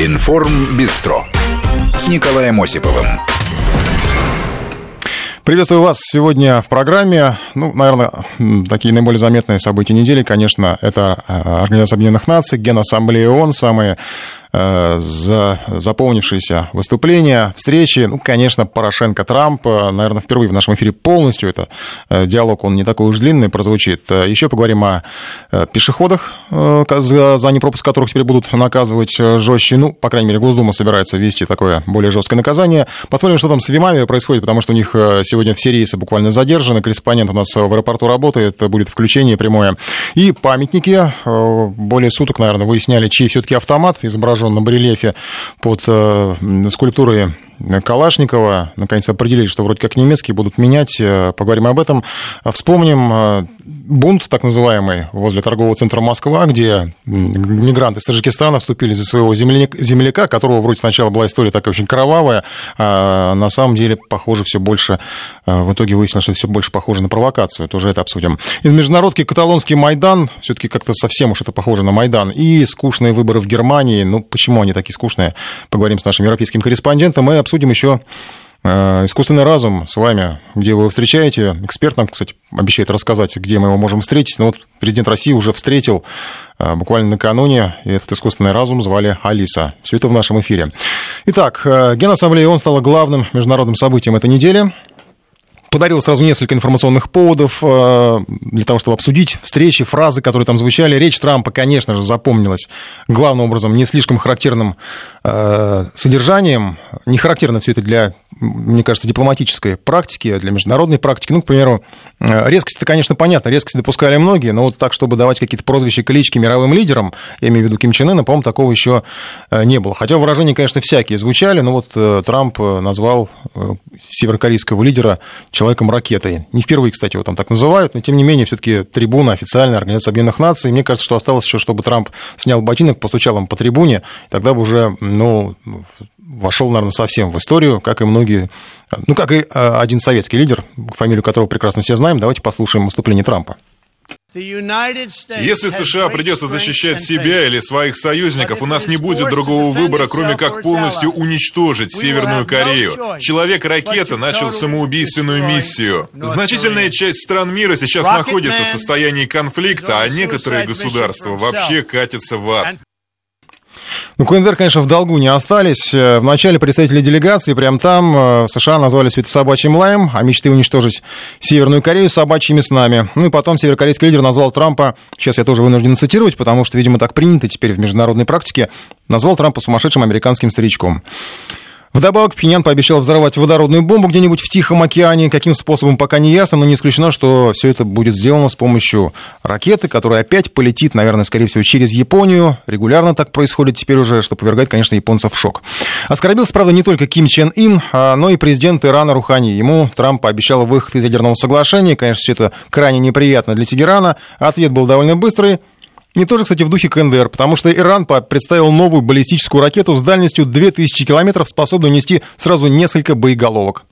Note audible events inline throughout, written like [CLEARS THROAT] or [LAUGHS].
Информ Бистро с Николаем Осиповым. Приветствую вас сегодня в программе. Ну, наверное, такие наиболее заметные события недели, конечно, это э, Организация Объединенных Наций, Генассамблея ООН, самые за заполнившиеся выступления, встречи. Ну, конечно, Порошенко-Трамп, э, наверное, впервые в нашем эфире полностью это э, диалог, он не такой уж длинный, прозвучит. Еще поговорим о пешеходах, за, непропуск которых теперь будут наказывать жестче. Ну, по крайней мере, Госдума собирается ввести такое более жесткое наказание. Посмотрим, что там с Вимами происходит, потому что у них сегодня все рейсы буквально задержаны. Корреспондент у нас в аэропорту работает, будет включение прямое. И памятники. Более суток, наверное, выясняли, чей все-таки автомат изображен изображен на барельефе под э, скульптурой Калашникова. Наконец определили, что вроде как немецкие будут менять. Э, поговорим об этом. Вспомним э, бунт, так называемый, возле торгового центра Москва, где мигранты из Таджикистана вступили за своего земляка, которого вроде сначала была история такая очень кровавая, а на самом деле, похоже, все больше, э, в итоге выяснилось, что все больше похоже на провокацию. Тоже это обсудим. Из международки каталонский Майдан, все-таки как-то совсем уж это похоже на Майдан. И скучные выборы в Германии. Ну, почему они такие скучные? Поговорим с нашим европейским корреспондентом и обсудим еще э, Искусственный разум с вами, где вы его встречаете. Эксперт нам, кстати, обещает рассказать, где мы его можем встретить. Но вот президент России уже встретил э, буквально накануне, и этот искусственный разум звали Алиса. Все это в нашем эфире. Итак, э, Генассамблея ООН стала главным международным событием этой недели подарил сразу несколько информационных поводов э, для того, чтобы обсудить встречи, фразы, которые там звучали. Речь Трампа, конечно же, запомнилась главным образом не слишком характерным э, содержанием. Не характерно все это для, мне кажется, дипломатической практики, для международной практики. Ну, к примеру, э, резкость-то, конечно, понятно, резкость допускали многие, но вот так, чтобы давать какие-то прозвища, клички мировым лидерам, я имею в виду Ким Чен Ына, по-моему, такого еще не было. Хотя выражения, конечно, всякие звучали, но вот Трамп назвал северокорейского лидера человеком-ракетой. Не впервые, кстати, его там так называют, но тем не менее, все-таки трибуна официальная Организация Объединенных Наций. Мне кажется, что осталось еще, чтобы Трамп снял ботинок, постучал им по трибуне, тогда бы уже, ну, вошел, наверное, совсем в историю, как и многие, ну, как и а, один советский лидер, фамилию которого прекрасно все знаем. Давайте послушаем выступление Трампа. Если США придется защищать себя или своих союзников, у нас не будет другого выбора, кроме как полностью уничтожить Северную Корею. Человек-ракета начал самоубийственную миссию. Значительная часть стран мира сейчас находится в состоянии конфликта, а некоторые государства вообще катятся в ад. Ну, КНДР, конечно, в долгу не остались. Э, Вначале представители делегации, прям там, э, США назвали все это собачьим лаем, а мечты уничтожить Северную Корею собачьими снами. Ну и потом северокорейский лидер назвал Трампа, сейчас я тоже вынужден цитировать, потому что, видимо, так принято теперь в международной практике, назвал Трампа сумасшедшим американским старичком. Вдобавок, Пхеньян пообещал взорвать водородную бомбу где-нибудь в Тихом океане. Каким способом, пока не ясно, но не исключено, что все это будет сделано с помощью ракеты, которая опять полетит, наверное, скорее всего, через Японию. Регулярно так происходит теперь уже, что повергает, конечно, японцев в шок. Оскорбился, правда, не только Ким Чен Ин, а, но и президент Ирана Рухани. Ему Трамп пообещал выход из ядерного соглашения. Конечно, все это крайне неприятно для Тегерана. Ответ был довольно быстрый. Не тоже, кстати, в духе КНДР, потому что Иран представил новую баллистическую ракету с дальностью 2000 километров, способную нести сразу несколько боеголовок.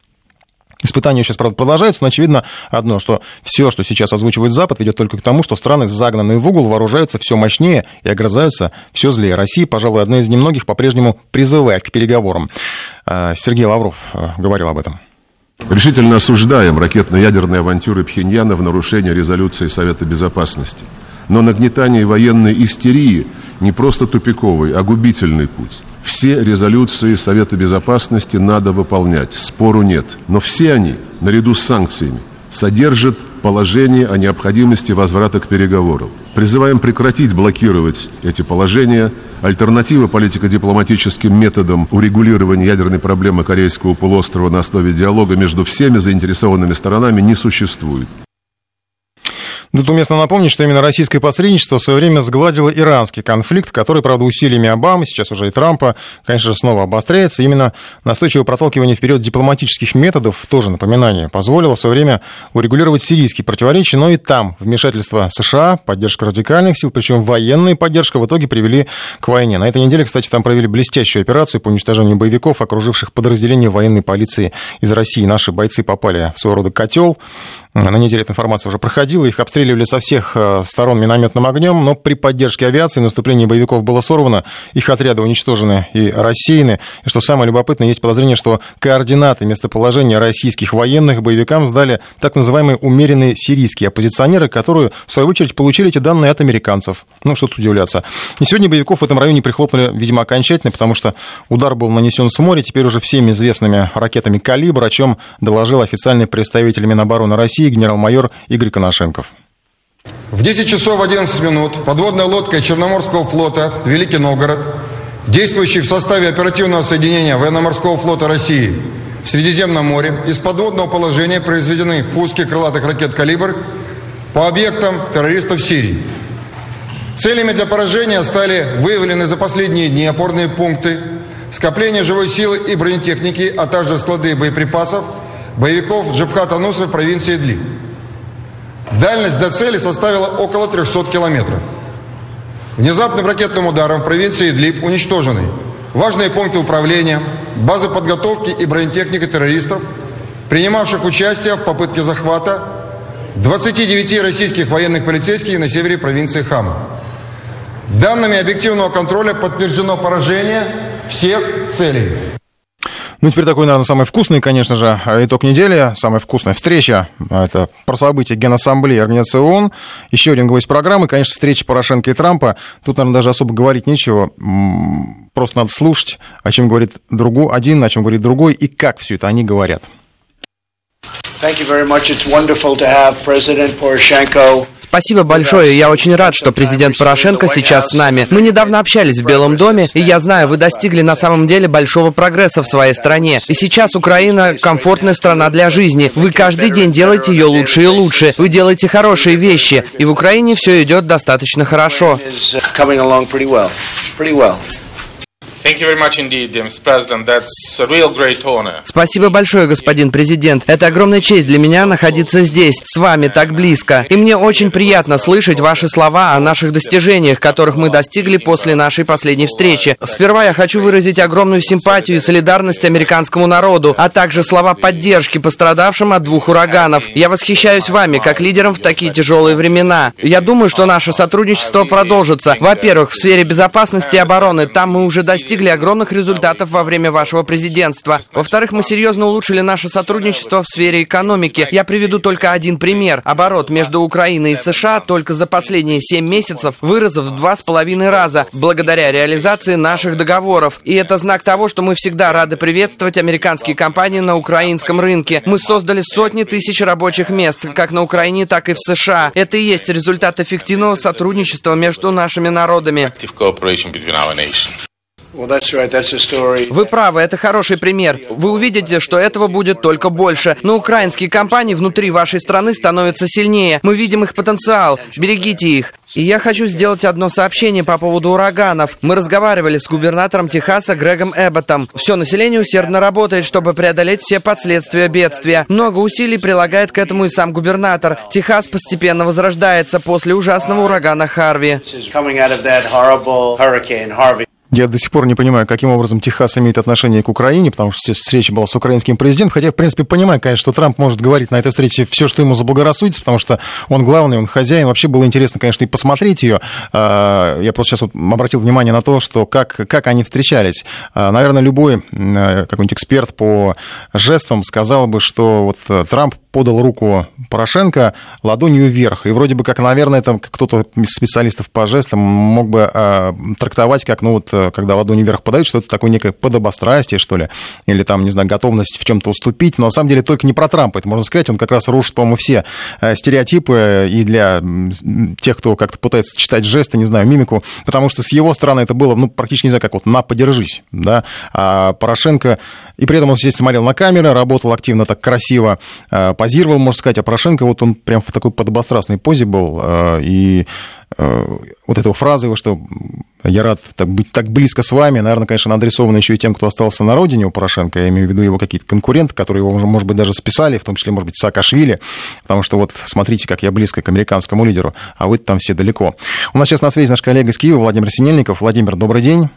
Испытания сейчас, правда, продолжаются, но очевидно одно, что все, что сейчас озвучивает Запад, ведет только к тому, что страны, загнанные в угол, вооружаются все мощнее и огрызаются все злее. Россия, пожалуй, одна из немногих по-прежнему призывает к переговорам. А, Сергей Лавров а, говорил об этом. Решительно осуждаем ракетно-ядерные авантюры Пхеньяна в нарушение резолюции Совета Безопасности – но нагнетание военной истерии не просто тупиковый, а губительный путь. Все резолюции Совета Безопасности надо выполнять, спору нет. Но все они, наряду с санкциями, содержат положение о необходимости возврата к переговорам. Призываем прекратить блокировать эти положения. Альтернатива политико-дипломатическим методам урегулирования ядерной проблемы Корейского полуострова на основе диалога между всеми заинтересованными сторонами не существует. Тут уместно напомнить, что именно российское посредничество в свое время сгладило иранский конфликт, который, правда, усилиями Обамы, сейчас уже и Трампа, конечно же, снова обостряется. Именно настойчивое проталкивание вперед дипломатических методов, тоже напоминание, позволило в свое время урегулировать сирийские противоречия, но и там вмешательство США, поддержка радикальных сил, причем военная поддержка в итоге привели к войне. На этой неделе, кстати, там провели блестящую операцию по уничтожению боевиков, окруживших подразделения военной полиции из России. Наши бойцы попали в своего рода котел. На неделе эта информация уже проходила, их обстреливали со всех э, сторон минометным огнем, но при поддержке авиации наступление боевиков было сорвано, их отряды уничтожены и рассеяны. И что самое любопытное, есть подозрение, что координаты местоположения российских военных боевикам сдали так называемые умеренные сирийские оппозиционеры, которые, в свою очередь, получили эти данные от американцев. Ну, что тут удивляться. И сегодня боевиков в этом районе прихлопнули, видимо, окончательно, потому что удар был нанесен с моря, теперь уже всеми известными ракетами «Калибр», о чем доложил официальный представитель Минобороны России генерал-майор Игорь Коношенков. В 10 часов 11 минут подводная лодка Черноморского флота «Великий Новгород», действующий в составе оперативного соединения Военно-морского флота России в Средиземном море, из подводного положения произведены пуски крылатых ракет «Калибр» по объектам террористов Сирии. Целями для поражения стали выявлены за последние дни опорные пункты, скопление живой силы и бронетехники, а также склады боеприпасов боевиков Джабхата Нусры в провинции Идли. Дальность до цели составила около 300 километров. Внезапным ракетным ударом в провинции Идлиб уничтожены важные пункты управления, базы подготовки и бронетехника террористов, принимавших участие в попытке захвата 29 российских военных полицейских на севере провинции Хама. Данными объективного контроля подтверждено поражение всех целей. Ну, теперь такой, наверное, самый вкусный, конечно же, итог недели, самая вкусная встреча. Это про события Генассамблеи Организации ООН. Еще один гость программы, конечно, встреча Порошенко и Трампа. Тут, наверное, даже особо говорить нечего. Просто надо слушать, о чем говорит другой, один, о чем говорит другой, и как все это они говорят. Спасибо большое. Я очень рад, что президент Порошенко сейчас с нами. Мы недавно общались в Белом доме, и я знаю, вы достигли на самом деле большого прогресса в своей стране. И сейчас Украина комфортная страна для жизни. Вы каждый день делаете ее лучше и лучше. Вы делаете хорошие вещи, и в Украине все идет достаточно хорошо. Спасибо большое, господин президент. Это огромная честь для меня находиться здесь, с вами так близко. И мне очень приятно слышать ваши слова о наших достижениях, которых мы достигли после нашей последней встречи. Сперва я хочу выразить огромную симпатию и солидарность американскому народу, а также слова поддержки пострадавшим от двух ураганов. Я восхищаюсь вами, как лидером в такие тяжелые времена. Я думаю, что наше сотрудничество продолжится. Во-первых, в сфере безопасности и обороны. Там мы уже достигли достигли огромных результатов во время вашего президентства. Во-вторых, мы серьезно улучшили наше сотрудничество в сфере экономики. Я приведу только один пример. Оборот между Украиной и США только за последние семь месяцев вырос в два с половиной раза благодаря реализации наших договоров. И это знак того, что мы всегда рады приветствовать американские компании на украинском рынке. Мы создали сотни тысяч рабочих мест, как на Украине, так и в США. Это и есть результат эффективного сотрудничества между нашими народами. Вы правы, это хороший пример. Вы увидите, что этого будет только больше. Но украинские компании внутри вашей страны становятся сильнее. Мы видим их потенциал. Берегите их. И я хочу сделать одно сообщение по поводу ураганов. Мы разговаривали с губернатором Техаса Грегом Эбботом. Все население усердно работает, чтобы преодолеть все последствия бедствия. Много усилий прилагает к этому и сам губернатор. Техас постепенно возрождается после ужасного урагана Харви. Я до сих пор не понимаю, каким образом Техас имеет отношение к Украине, потому что встреча была с украинским президентом. Хотя, в принципе, понимаю, конечно, что Трамп может говорить на этой встрече все, что ему заблагорассудится, потому что он главный, он хозяин. Вообще было интересно, конечно, и посмотреть ее. А, я просто сейчас вот обратил внимание на то, что как, как они встречались. А, наверное, любой какой-нибудь эксперт по жестам сказал бы, что вот э, Трамп подал руку Порошенко ладонью вверх. И вроде бы как, наверное, там кто-то из специалистов по жестам мог бы э, трактовать как, ну вот, э, когда ладонь вверх подают, что это такое некое подобострастие, что ли, или там, не знаю, готовность в чем-то уступить. Но на самом деле только не про Трампа, это можно сказать. Он как раз рушит, по-моему, все э, стереотипы и для тех, кто как-то пытается читать жесты, не знаю, мимику, потому что с его стороны это было, ну, практически, не знаю, как вот «на, подержись», да, а Порошенко, и при этом он здесь смотрел на камеры, работал активно, так красиво, э, позировал, можно сказать, а Порошенко вот он прям в такой подобострастной позе был, э, и э, вот фраза его, что я рад так, быть так близко с вами, наверное, конечно, она адресована еще и тем, кто остался на родине у Порошенко, я имею в виду его какие-то конкуренты, которые его, может быть, даже списали, в том числе, может быть, Саакашвили, потому что вот смотрите, как я близко к американскому лидеру, а вы там все далеко. У нас сейчас на связи наш коллега из Киева Владимир Синельников. Владимир, добрый день.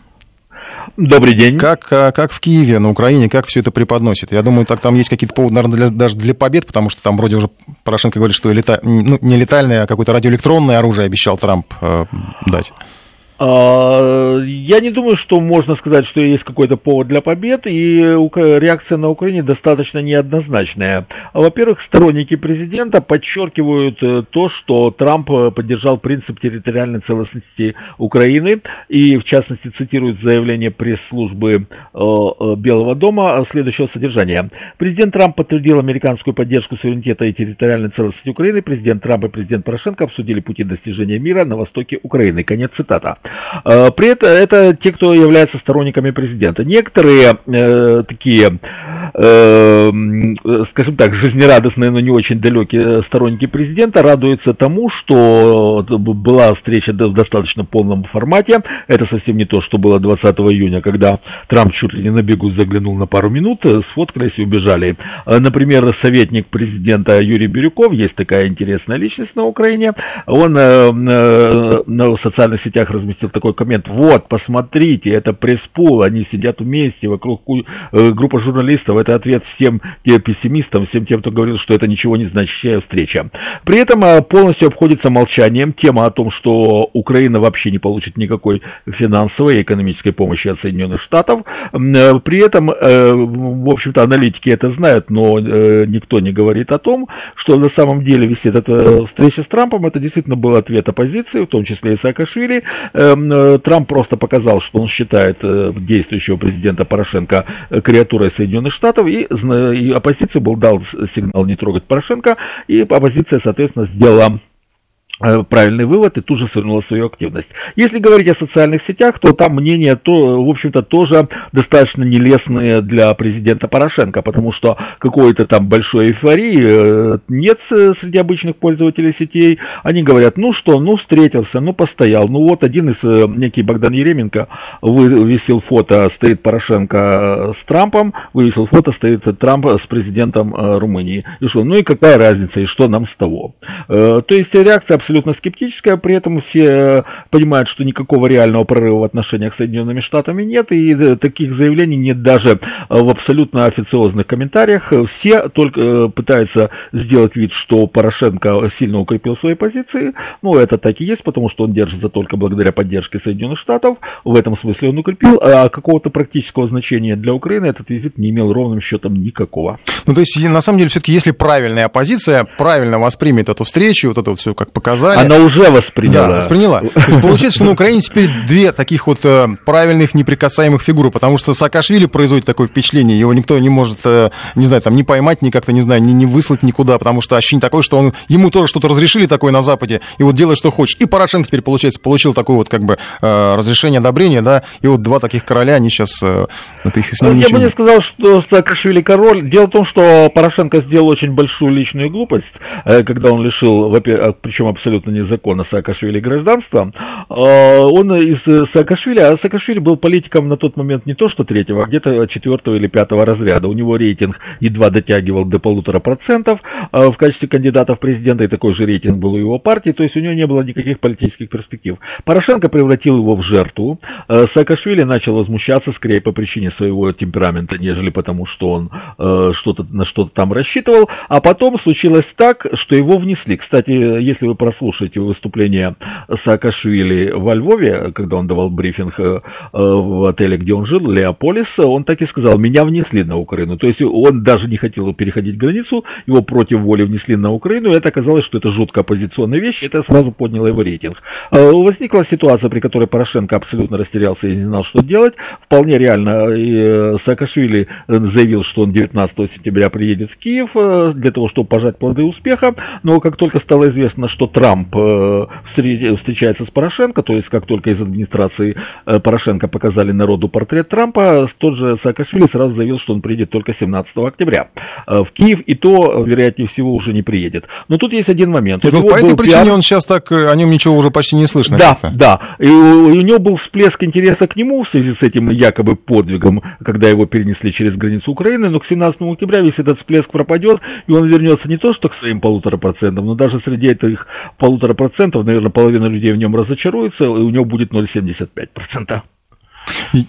Добрый день. Как, как в Киеве, на Украине, как все это преподносит? Я думаю, так там есть какие-то поводы, наверное, для, даже для побед, потому что там вроде уже Порошенко говорит, что лета... ну, не летальное, а какое-то радиоэлектронное оружие обещал Трамп э, дать. А, я не думаю, что можно сказать, что есть какой-то повод для побед, и реакция на Украине достаточно неоднозначная. Во-первых, сторонники президента подчеркивают э, то, что Трамп э, поддержал принцип территориальной целостности Украины, и в частности цитируют заявление пресс-службы э, Белого дома следующего содержания. Президент Трамп подтвердил американскую поддержку суверенитета и территориальной целостности Украины. Президент Трамп и президент Порошенко обсудили пути достижения мира на востоке Украины. Конец цитата. Э, при этом это те, кто является сторонниками президента. Некоторые э, такие, э, скажем так, жизнерадостные, но не очень далекие сторонники президента радуются тому, что была встреча в достаточно полном формате. Это совсем не то, что было 20 июня, когда Трамп чуть ли не на бегу заглянул на пару минут, сфоткались и убежали. Э, например, советник президента Юрий Бирюков, есть такая интересная личность на Украине, он э, э, на социальных сетях разместил выпустил такой коммент, вот, посмотрите, это пресс-пул, они сидят вместе, вокруг э, группа журналистов, это ответ всем тем пессимистам, всем тем, кто говорил, что это ничего не значащая встреча. При этом э, полностью обходится молчанием тема о том, что Украина вообще не получит никакой финансовой и экономической помощи от Соединенных Штатов. Э, при этом, э, в общем-то, аналитики это знают, но э, никто не говорит о том, что на самом деле висит эта встреча с Трампом, это действительно был ответ оппозиции, в том числе и Саакашвили, э, Трамп просто показал, что он считает э, действующего президента Порошенко э, креатурой Соединенных Штатов, и, и оппозиция был дал сигнал не трогать Порошенко, и оппозиция, соответственно, сделала Э, правильный вывод и тут же свернула свою активность. Если говорить о социальных сетях, то там мнения, то, в общем-то, тоже достаточно нелестные для президента Порошенко, потому что какой-то там большой эйфории э, нет среди обычных пользователей сетей. Они говорят, ну что, ну встретился, ну постоял. Ну вот один из, э, некий Богдан Еременко, вывесил фото, стоит Порошенко с Трампом, вывесил фото, стоит Трамп с президентом Румынии. И что, ну и какая разница, и что нам с того? То есть реакция абсолютно скептическая, при этом все э, понимают, что никакого реального прорыва в отношениях с Соединенными Штатами нет, и э, таких заявлений нет даже э, в абсолютно официозных комментариях. Все только пытаются сделать вид, что Порошенко сильно укрепил свои позиции. Ну, это так и есть, потому что он держится только благодаря поддержке Соединенных Штатов. В этом смысле он укрепил, а какого-то практического значения для Украины этот визит не имел ровным счетом никакого. Ну, то есть, на самом деле, все-таки, если правильная оппозиция правильно воспримет эту встречу, вот это вот все как показать, сказали. Она уже восприняла. Да, восприняла. [LAUGHS] То есть получается, что на Украине теперь две таких вот э, правильных, неприкасаемых фигуры, потому что Саакашвили производит такое впечатление, его никто не может, э, не знаю, там, не поймать, ни как-то, не знаю, не, не выслать никуда, потому что ощущение такое, что он, ему тоже что-то разрешили такое на Западе, и вот делает, что хочешь. И Порошенко теперь, получается, получил такое вот как бы э, разрешение, одобрение, да, и вот два таких короля, они сейчас, это их с ним ну, Я бы не сказал, что Саакашвили король. Дело в том, что Порошенко сделал очень большую личную глупость, когда он лишил, причем абсолютно незаконно Саакашвили гражданства, а, он из Саакашвили, а Саакашвили был политиком на тот момент не то что третьего, а где-то четвертого или пятого разряда. У него рейтинг едва дотягивал до полутора процентов а, в качестве кандидата в президента, и такой же рейтинг был у его партии, то есть у него не было никаких политических перспектив. Порошенко превратил его в жертву. А, Саакашвили начал возмущаться скорее по причине своего темперамента, нежели потому, что он что-то на что-то там рассчитывал. А потом случилось так, что его внесли. Кстати, если вы прослушаете выступление Саакашвили во Львове, когда он давал брифинг э, в отеле, где он жил, Леополис, он так и сказал, меня внесли на Украину. То есть он даже не хотел переходить границу, его против воли внесли на Украину, и это оказалось, что это жутко оппозиционная вещь, это сразу подняло его рейтинг. Э, возникла ситуация, при которой Порошенко абсолютно растерялся и не знал, что делать. Вполне реально и э, Саакашвили заявил, что он 19 сентября приедет в Киев для того, чтобы пожать плоды успеха, но как только стало известно, что Трамп э, встречается с Порошенко, то есть как только из администрации э, Порошенко показали народу портрет Трампа, тот же Саакашвили сразу заявил, что он приедет только 17 октября э, в Киев, и то, вероятнее всего, уже не приедет. Но тут есть один момент. Ну, по этой причине пиар... он сейчас так, о нем ничего уже почти не слышно. Да, да. И у, и у него был всплеск интереса к нему в связи с этим якобы подвигом, когда его перенесли через границу Украины, но к 17 октября весь этот всплеск пропадет, и он вернется не то что к своим полутора процентам, но даже среди этих полутора процентов, наверное, половина людей в нем разочаруется, и у него будет 0,75%.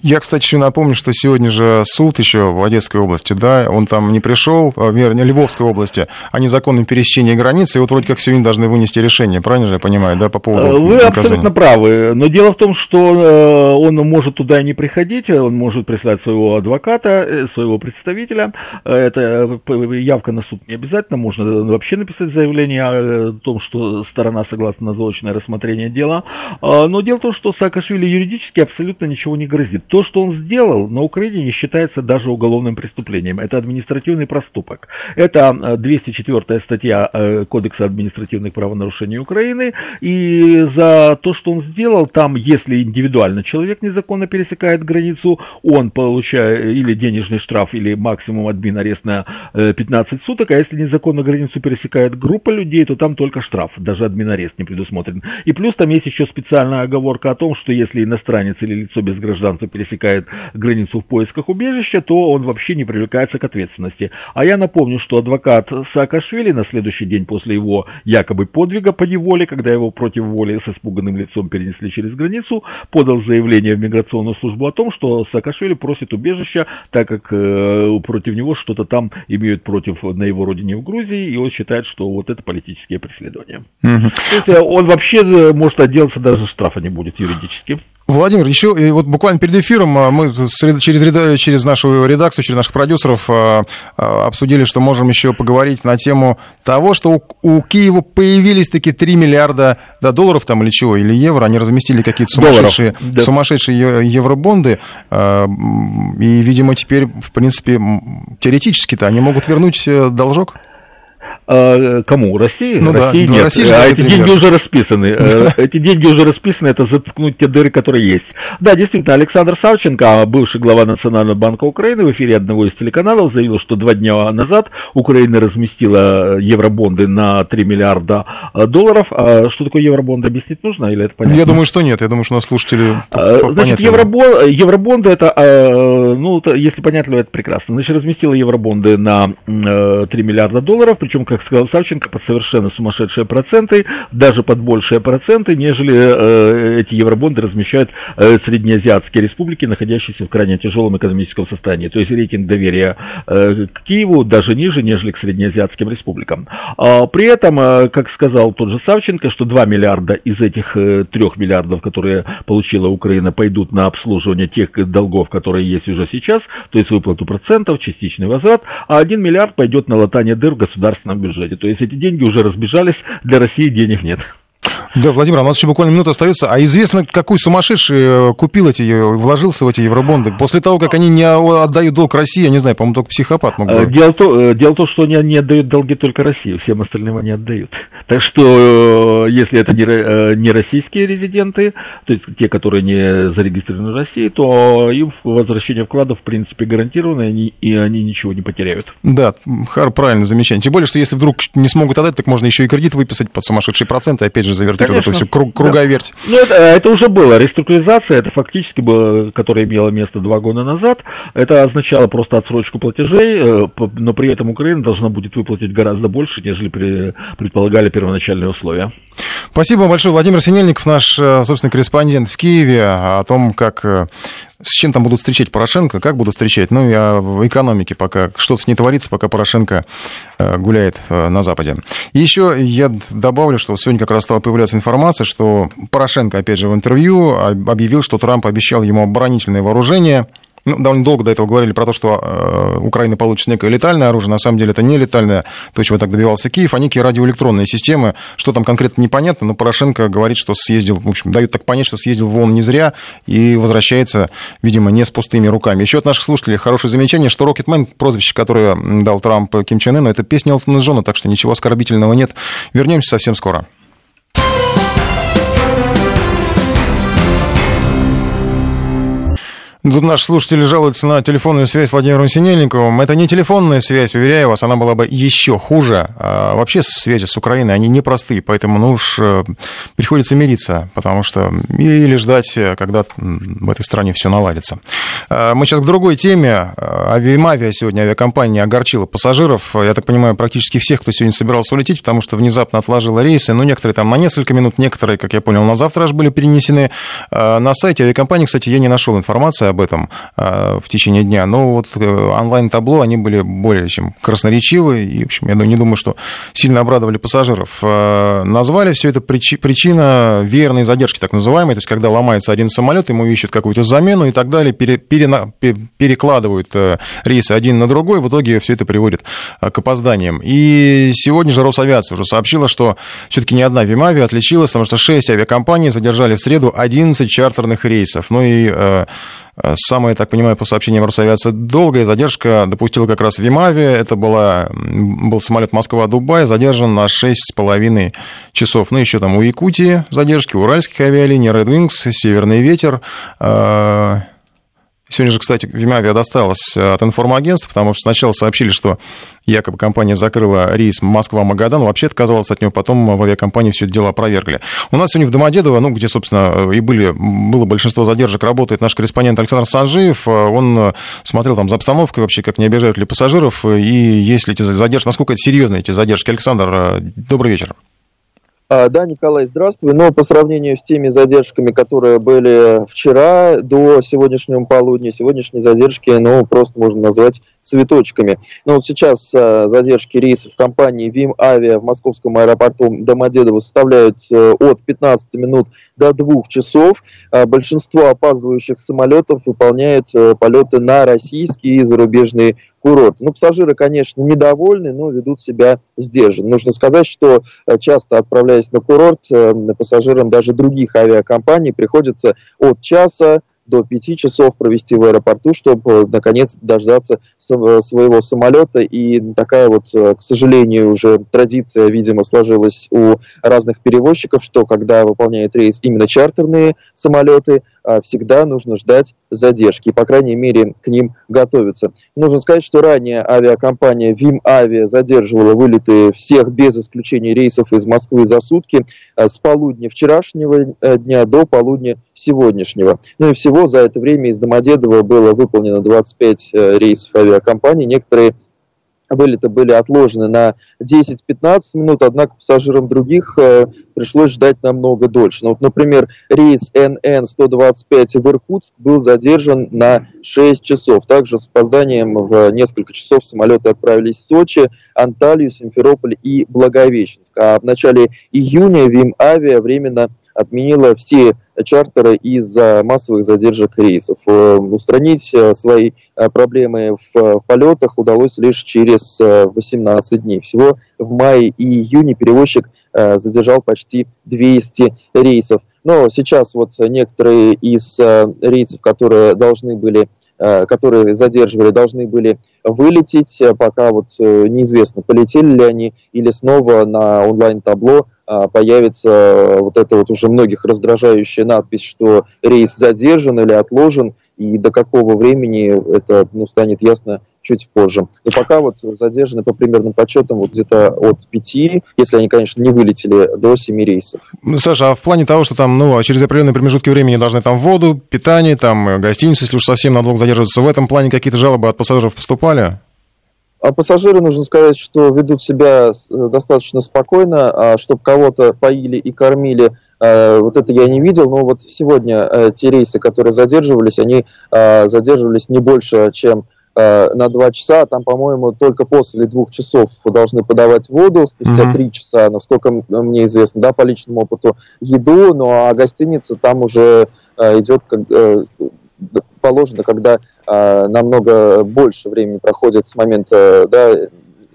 Я, кстати, еще напомню, что сегодня же суд еще в Одесской области, да, он там не пришел, а, вернее, Львовской области, о незаконном пересечении границы, и вот вроде как сегодня должны вынести решение, правильно же я понимаю, да, по поводу Вы наказания? абсолютно правы, но дело в том, что э, он может туда и не приходить, он может прислать своего адвоката, э, своего представителя, это явка на суд не обязательно, можно вообще написать заявление о том, что сторона согласна на заочное рассмотрение дела, но дело в том, что Саакашвили юридически абсолютно ничего не грозит. То, что он сделал, на Украине не считается даже уголовным преступлением. Это административный проступок. Это 204 э, статья э, Кодекса административных правонарушений Украины. И за то, что он сделал, там, если индивидуально человек незаконно пересекает границу, он получает или денежный штраф, или максимум админ арест на 15 э, суток, а если незаконно границу пересекает группа людей, то там только штраф, даже админ арест не предусмотрен. И плюс там есть еще специальная оговорка о том, что если иностранец или лицо без гражданства пересекает границу в поисках убежища, то он вообще не привлекается к ответственности. А я напомню, что адвокат Саакашвили на следующий день после его якобы подвига по неволе, когда его против воли с испуганным лицом перенесли через границу, подал заявление в миграционную службу о том, что Саакашвили просит убежища, так как э, против него что-то там имеют против на его родине в Грузии, и он считает, что вот это политические преследования. Угу. То есть э, он вообще э, может отделаться, даже штрафа не будет юридически. Владимир, еще и вот буквально перед эфиром а, мы через, через нашу редакцию, через наших продюсеров а, а, обсудили, что можем еще поговорить на тему того, что у, у Киева появились такие 3 миллиарда да, долларов там или чего, или евро, они разместили какие-то сумасшедшие, да. сумасшедшие евробонды, и, видимо, теперь, в принципе, теоретически-то они могут вернуть э, должок? А, кому? России? Ну, России да, нет. России а эти деньги уже расписаны. [LAUGHS] Э, эти деньги уже расписаны, это заткнуть те дыры, которые есть. Да, действительно, Александр Савченко, бывший глава Национального банка Украины, в эфире одного из телеканалов заявил, что два дня назад Украина разместила евробонды на 3 миллиарда э, долларов. А что такое евробонды, объяснить нужно или это понятно? Я думаю, что нет. Я думаю, что нас слушатели а, Значит, евробон, евробонды, это, ну, если понятно, это прекрасно. Значит, разместила евробонды на 3 миллиарда долларов, причем, как как сказал Савченко, под совершенно сумасшедшие проценты, даже под большие проценты, нежели э, эти евробонды размещают э, среднеазиатские республики, находящиеся в крайне тяжелом экономическом состоянии. То есть рейтинг доверия э, к Киеву даже ниже, нежели к среднеазиатским республикам. А, при этом, э, как сказал тот же Савченко, что 2 миллиарда из этих э, 3 миллиардов, которые получила Украина, пойдут на обслуживание тех долгов, которые есть уже сейчас, то есть выплату процентов, частичный возврат, а 1 миллиард пойдет на латание дыр в государственном бюджете. То есть эти деньги уже разбежались, для России денег нет. Да, Владимир, а у нас еще буквально минута остается. А известно, какой сумасшедший э, купил эти, э, вложился в эти евробонды? После того, как они не отдают долг России, я не знаю, по-моему, только психопат мог бы. Дело, то, дело в том, что они не отдают долги только России, всем остальным они отдают. Так что, э, если это не, не российские резиденты, то есть те, которые не зарегистрированы в России, то им возвращение вкладов, в принципе, гарантировано, и они, и они ничего не потеряют. Да, Хар, правильно замечание. Тем более, что если вдруг не смогут отдать, так можно еще и кредит выписать под сумасшедшие проценты, опять же, завертеть Конечно. вот эту всю круг, круговерть. Да. Ну, это, это уже было. Реструктуризация, это фактически было, которая имела место два года назад. Это означало просто отсрочку платежей, э, но при этом Украина должна будет выплатить гораздо больше, нежели предполагали первоначальные условия. Спасибо большое. Владимир Синельников, наш, э, собственно, корреспондент в Киеве, о том, как э, с чем там будут встречать Порошенко, как будут встречать, ну и в экономике пока что-то с ней творится, пока Порошенко э, гуляет на Западе. И еще я добавлю, что сегодня как раз стала появляться информация, что Порошенко, опять же, в интервью объявил, что Трамп обещал ему оборонительное вооружение – ну, довольно долго до этого говорили про то, что э, Украина получит некое летальное оружие. На самом деле это не летальное, то, чего так добивался Киев, а некие радиоэлектронные системы. Что там конкретно непонятно, но Порошенко говорит, что съездил, в общем, дают так понять, что съездил в ООН не зря и возвращается, видимо, не с пустыми руками. Еще от наших слушателей хорошее замечание, что Рокетмен, прозвище, которое дал Трамп Ким Чен Ыну, это песня Элтона Джона, так что ничего оскорбительного нет. Вернемся совсем скоро. Тут наши слушатели жалуются на телефонную связь с Владимиром Синельниковым. Это не телефонная связь, уверяю вас, она была бы еще хуже. А вообще связи с Украиной, они непростые, поэтому ну уж э, приходится мириться, потому что или ждать, когда в этой стране все наладится. А мы сейчас к другой теме. Авиамавия сегодня, авиакомпания огорчила пассажиров. Я так понимаю, практически всех, кто сегодня собирался улететь, потому что внезапно отложила рейсы. Ну, некоторые там на несколько минут, некоторые, как я понял, на завтра аж были перенесены. А на сайте авиакомпании, кстати, я не нашел информации об об этом в течение дня, но вот онлайн-табло, они были более чем красноречивы, и, в общем, я не думаю, что сильно обрадовали пассажиров. Назвали все это причина верной задержки, так называемой, то есть когда ломается один самолет, ему ищут какую-то замену и так далее, пере, перена, перекладывают рейсы один на другой, в итоге все это приводит к опозданиям. И сегодня же Росавиация уже сообщила, что все-таки ни одна Вимавия отличилась, потому что 6 авиакомпаний задержали в среду 11 чартерных рейсов. Ну и э, э, Самая, так понимаю, по сообщениям Росавиации, долгая задержка допустила как раз Вимавия. Это была, был самолет Москва-Дубай, задержан на 6,5 часов. Ну, еще там у Якутии задержки, уральских авиалиний, Red Wings, Северный ветер. Э, Сегодня же, кстати, Вимавия досталась э, от информагентств, потому что сначала сообщили, что якобы компания закрыла рейс Москва-Магадан, вообще отказалась от него, потом в авиакомпании все это дело опровергли. У нас сегодня в Домодедово, ну, где, собственно, и были, было большинство задержек, работает наш корреспондент Александр Санжиев. Э, он э, смотрел там за обстановкой вообще, как не обижают ли пассажиров, и есть ли эти задержки, насколько это серьезные эти задержки. Александр, добрый вечер. А, да, Николай, здравствуй. Но по сравнению с теми задержками, которые были вчера до сегодняшнего полудня, сегодняшние задержки, ну, просто можно назвать цветочками. Ну, вот сейчас а, задержки рейсов компании ВИМ Авиа в московском аэропорту Домодедово составляют а, от 15 минут до 2 часов. А, большинство опаздывающих самолетов выполняют полеты на российские и зарубежные курорт. Ну, пассажиры, конечно, недовольны, но ведут себя сдержанно. Нужно сказать, что э, часто отправляясь на курорт, э, пассажирам даже других авиакомпаний приходится от часа до пяти часов провести в аэропорту, чтобы, наконец, дождаться своего самолета. И такая вот, э, к сожалению, уже традиция, видимо, сложилась у разных перевозчиков, что когда выполняет рейс именно чартерные самолеты, всегда нужно ждать задержки, по крайней мере, к ним готовиться. Нужно сказать, что ранее авиакомпания ВИМ Авиа задерживала вылеты всех без исключения рейсов из Москвы за сутки а, с полудня вчерашнего э, дня до полудня сегодняшнего. Ну и всего за это время из Домодедово было выполнено 25 э, рейсов авиакомпании. Некоторые вылеты были отложены на 10-15 минут, однако пассажирам других э, пришлось ждать намного дольше. Ну, вот, например, рейс НН-125 в Иркутск был задержан на 6 часов. Также с опозданием в несколько часов самолеты отправились в Сочи, Анталию, Симферополь и Благовещенск. А в начале июня Вим Авиа временно отменила все чартеры из-за массовых задержек рейсов. Э, устранить э, свои э, проблемы в полетах удалось лишь через 18 дней. Всего в мае и июне перевозчик задержал почти 200 рейсов. Но сейчас вот некоторые из рейсов, которые должны были которые задерживали, должны были вылететь, пока вот неизвестно, полетели ли они или снова на онлайн-табло появится э, вот это вот уже многих раздражающая надпись, что рейс задержан или отложен, и до какого времени это ну, станет ясно чуть позже. Но пока вот задержаны по примерным подсчетам вот где-то от пяти, если они, конечно, не вылетели, до семи рейсов. Ну, Саша, а в плане того, что там, ну, через определенные промежутки времени должны там воду, питание, там, гостиницу, если уж совсем надолго задерживаться, в этом плане какие-то жалобы от пассажиров поступали? А пассажиры, нужно сказать, что ведут себя э, достаточно спокойно, а чтобы кого-то поили и кормили, э, вот это я не видел, но вот сегодня э, те рейсы, которые задерживались, они задерживались не больше, чем на два часа, там, по-моему, только после двух часов должны подавать воду, спустя три mm-hmm. часа, насколько мне известно, да, по личному опыту, еду, ну а гостиница там уже идет как, положено, когда э, намного больше времени проходит с момента да,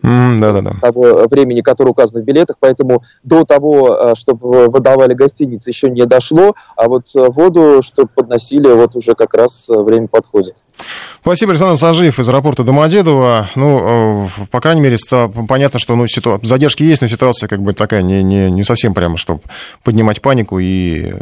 Mm, да, да, да. того времени, которое указано в билетах, поэтому до того, а, чтобы выдавали гостиницы, еще не дошло, а вот воду, чтобы подносили, вот уже как раз время подходит. Спасибо, Александр Сажиев из аэропорта Домодедово. Ну, э, по крайней мере, понятно, что ну, ситу... задержки есть, но ситуация как бы такая не, не, не совсем прямо, чтобы поднимать панику и,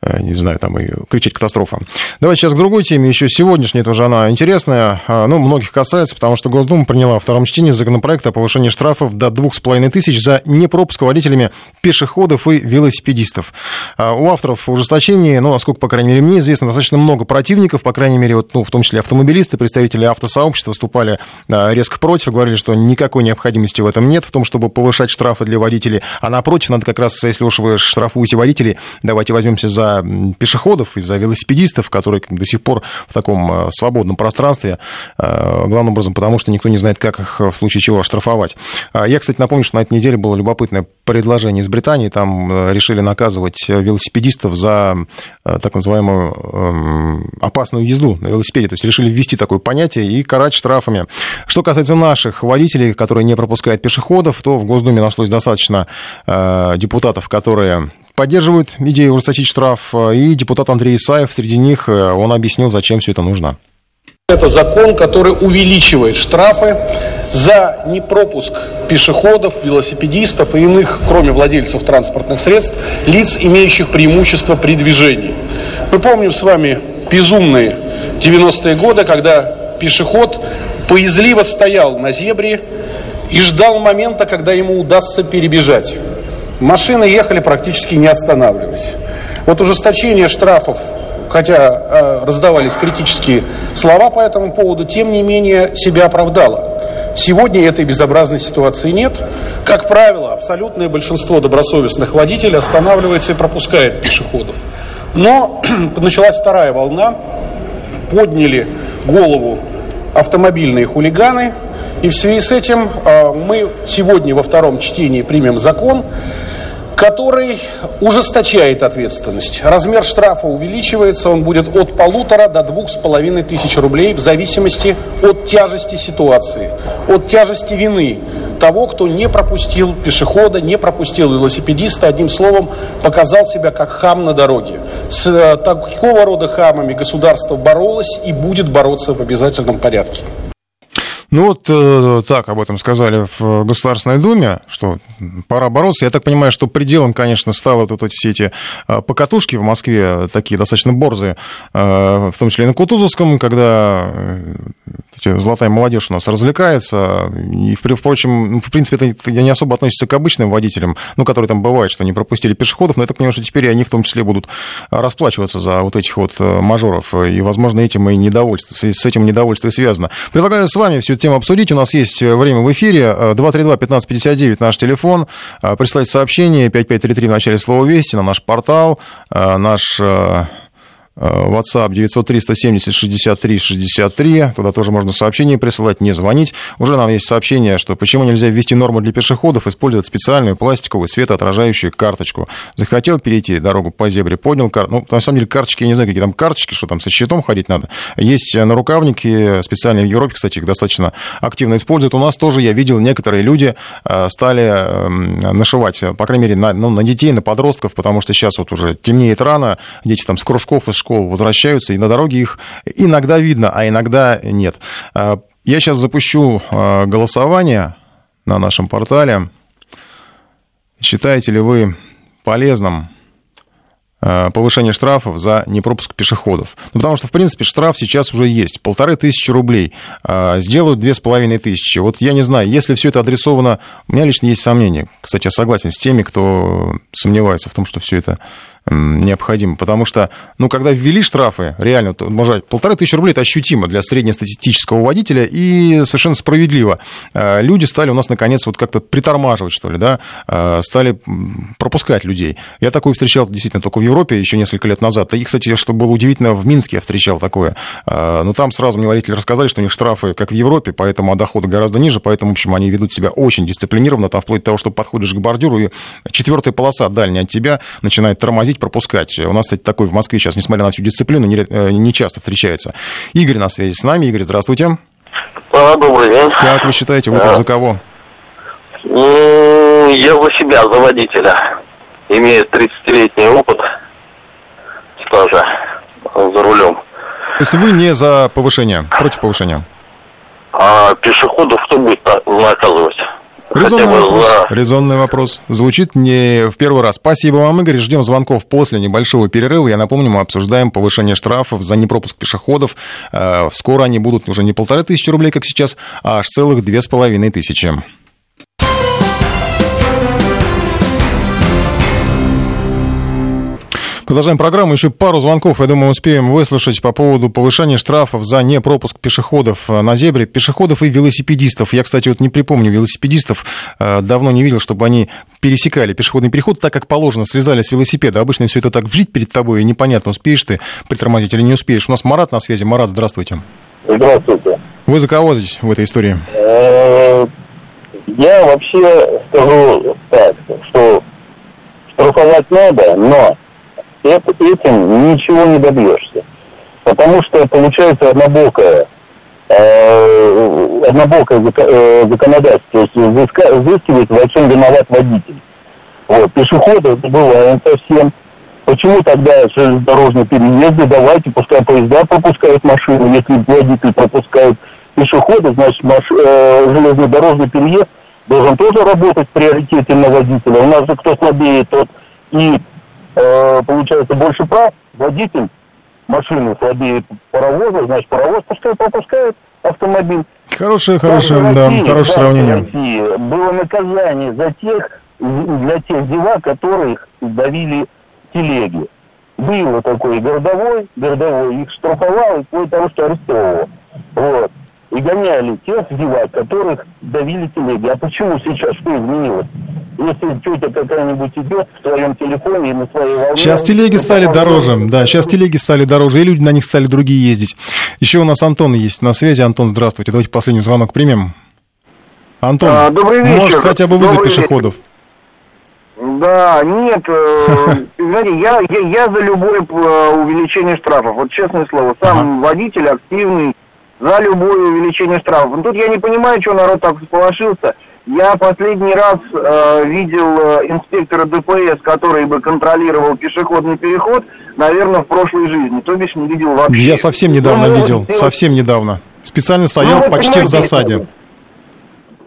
э, не знаю, там и кричать катастрофа. Давайте сейчас к другой теме. Еще сегодняшняя тоже она интересная. А, ну, многих касается, потому что Госдума приняла во втором чтении законопроект о повышении штрафов до 2,5 тысяч за непропуск водителями пешеходов и велосипедистов. А у авторов ужесточения, ну, насколько, по крайней мере, мне известно, достаточно много противников, по крайней мере, вот, ну, в том числе автомобилисты, представители автосообщества выступали а, резко против, говорили, что никакой необходимости в этом нет, в том, чтобы повышать штрафы для водителей, а напротив, надо как раз, если уж вы штрафуете водителей, давайте возьмемся за пешеходов и за велосипедистов, которые до сих пор в таком а, свободном пространстве, а, главным образом потому, что никто не знает, как их в случае чего оштрафовать. Я, кстати, напомню, что на этой неделе было любопытное предложение из Британии, там решили наказывать велосипедистов за так называемую опасную езду на велосипеде, то есть решили ввести такое понятие и карать штрафами. Что касается наших водителей, которые не пропускают пешеходов, то в Госдуме нашлось достаточно э, депутатов, которые поддерживают идею ужесточить штраф, и депутат Андрей Исаев среди них, э, он объяснил, зачем все это нужно. Это закон, который увеличивает штрафы за непропуск пешеходов, велосипедистов и иных, кроме владельцев транспортных средств, лиц, имеющих преимущество при движении. Мы помним с вами безумные 90-е годы, когда пешеход поязливо стоял на зебре и ждал момента, когда ему удастся перебежать. Машины ехали практически не останавливаясь. Вот ужесточение штрафов, хотя э, раздавались критические слова по этому поводу, тем не менее себя оправдало. Сегодня этой безобразной ситуации нет. Как правило, абсолютное большинство добросовестных водителей останавливается и пропускает пешеходов. Но [CLEARS THROAT] началась вторая волна, подняли голову автомобильные хулиганы, и в связи с этим э, мы сегодня во втором чтении примем закон, который ужесточает ответственность. Размер штрафа увеличивается, он будет от полутора до двух с половиной тысяч рублей в зависимости от тяжести ситуации, от тяжести вины того, кто не пропустил пешехода, не пропустил велосипедиста, одним словом, показал себя как хам на дороге. С э, такого рода хамами государство боролось и будет бороться в обязательном порядке. Ну вот э, так об этом сказали в Государственной Думе, что пора бороться. Я так понимаю, что пределом, конечно, стало вот эти все эти э, покатушки в Москве, такие достаточно борзые, э, в том числе и на Кутузовском, когда золотая молодежь у нас развлекается. И, впрочем, ну, в принципе, это не особо относится к обычным водителям, ну, которые там бывают, что они пропустили пешеходов, но я так понимаю, что теперь они в том числе будут расплачиваться за вот этих вот мажоров. И, возможно, этим и недовольство, с этим недовольство и связано. Предлагаю с вами всю эту тему обсудить. У нас есть э, время в эфире. 232-1559 э, наш телефон. Э, присылайте сообщение 5533 в начале слова «Вести» на наш портал, наш Э, WhatsApp 903-170-63-63. Туда тоже можно сообщение присылать, не звонить. Уже нам есть сообщение, что почему нельзя ввести норму для пешеходов, использовать специальную пластиковую светоотражающую карточку. Захотел перейти дорогу по зебре, поднял карту. Ну, на самом деле, карточки, я не знаю, какие там карточки, что там со щитом ходить надо. Есть на рукавнике, специальные в Европе, кстати, их достаточно активно используют. У нас тоже, я видел, некоторые люди э, стали эм, нашивать, по крайней мере, на, ну, на детей, на подростков, потому что сейчас вот уже темнеет рано, дети там с кружков из школ возвращаются, и на дороге их иногда видно, а иногда нет. А, я сейчас запущу а, голосование на нашем портале. Считаете ли вы полезным а, повышение штрафов за непропуск пешеходов. Ну, потому что, в принципе, штраф сейчас уже есть. Полторы тысячи рублей. Сделают две с половиной тысячи. Вот я не знаю, если все это адресовано... У меня лично есть сомнения. Кстати, я согласен с теми, кто сомневается в том, что все это необходимо. Потому что, ну, когда ввели штрафы, реально, может, полторы тысячи рублей это ощутимо для среднестатистического водителя и совершенно справедливо. Э, люди стали у нас, наконец, вот как-то притормаживать, что ли, да, э, стали пропускать людей. Я такое встречал действительно только в Европе еще несколько лет назад. И, кстати, что было удивительно, в Минске я встречал такое. Э, но там сразу мне водители рассказали, что у них штрафы, как в Европе, поэтому доходы гораздо ниже, поэтому, в общем, они ведут себя очень дисциплинированно, там вплоть до того, что подходишь к бордюру, и четвертая полоса дальняя от тебя начинает тормозить пропустить, пропускать. У нас, кстати, такой в Москве сейчас, несмотря на всю дисциплину, не, э, не часто встречается. Игорь на связи с нами. Игорь, здравствуйте. А, добрый день. Как вы считаете, вы а, за кого? Я за себя, за водителя. Имеет 30-летний опыт стажа за рулем. То есть вы не за повышение, против повышения? А пешеходов кто будет наказывать? Резонный вопрос, за... резонный вопрос. Звучит не в первый раз. Спасибо вам, Игорь. Ждем звонков после небольшого перерыва. Я напомню, мы обсуждаем повышение штрафов за непропуск пешеходов. Э, скоро они будут уже не полторы тысячи рублей, как сейчас, а аж целых две с половиной тысячи. Продолжаем программу. Еще пару звонков, я думаю, успеем выслушать по поводу повышения штрафов за непропуск пешеходов э, на зебре, пешеходов и велосипедистов. Я, кстати, вот не припомню велосипедистов, э, давно не видел, чтобы они пересекали пешеходный переход так, как положено, связали с велосипеда. Обычно все это так влить перед тобой, и непонятно, успеешь ты притормозить или не успеешь. У нас Марат на связи. Марат, здравствуйте. Здравствуйте. Вы за кого здесь в этой истории? Э, я вообще скажу так, что штрафовать надо, но этим ничего не добьешься. Потому что получается однобокое, э, однобокое э, законодательство, то есть взыскивает, во всем виноват водитель. Вот, пешеходы забываем совсем. Почему тогда железнодорожные переезды, давайте, пускай поезда пропускают машину, если водитель пропускает пешеходы, значит, маш, э, железнодорожный переезд должен тоже работать в приоритете на водителя. У нас же кто слабее, тот и э, получается больше прав, водитель машины слабее паровоза, значит паровоз пускай пропускает автомобиль. Хорошее, хорошее, да, России, хорошее сравнение. России было наказание за тех, для тех дела, которых давили телеги. Было такой городовой, городовой их штрафовал и вплоть того, что арестовывал. Вот. И гоняли тех девать, которых давили телеги. А почему сейчас что изменилось? если тетя какая-нибудь идет в своем телефоне и на своей волне... Сейчас телеги стали дороже, да, сейчас телеги стали дороже, и люди на них стали другие ездить. Еще у нас Антон есть на связи. Антон, здравствуйте. Давайте последний звонок примем. Антон, а, добрый вечер. может, хотя бы вы за пешеходов? Да, нет, э, [LAUGHS] знаете, я, я, я за любое э, увеличение штрафов. Вот честное слово, сам ага. водитель активный, за любое увеличение штрафов. Но тут я не понимаю, что народ так сполошился. Я последний раз э, видел э, инспектора ДПС, который бы контролировал пешеходный переход, наверное, в прошлой жизни. То бишь не видел вообще. Я совсем недавно ну, видел, сделать... совсем недавно. Специально стоял ну, почти в засаде.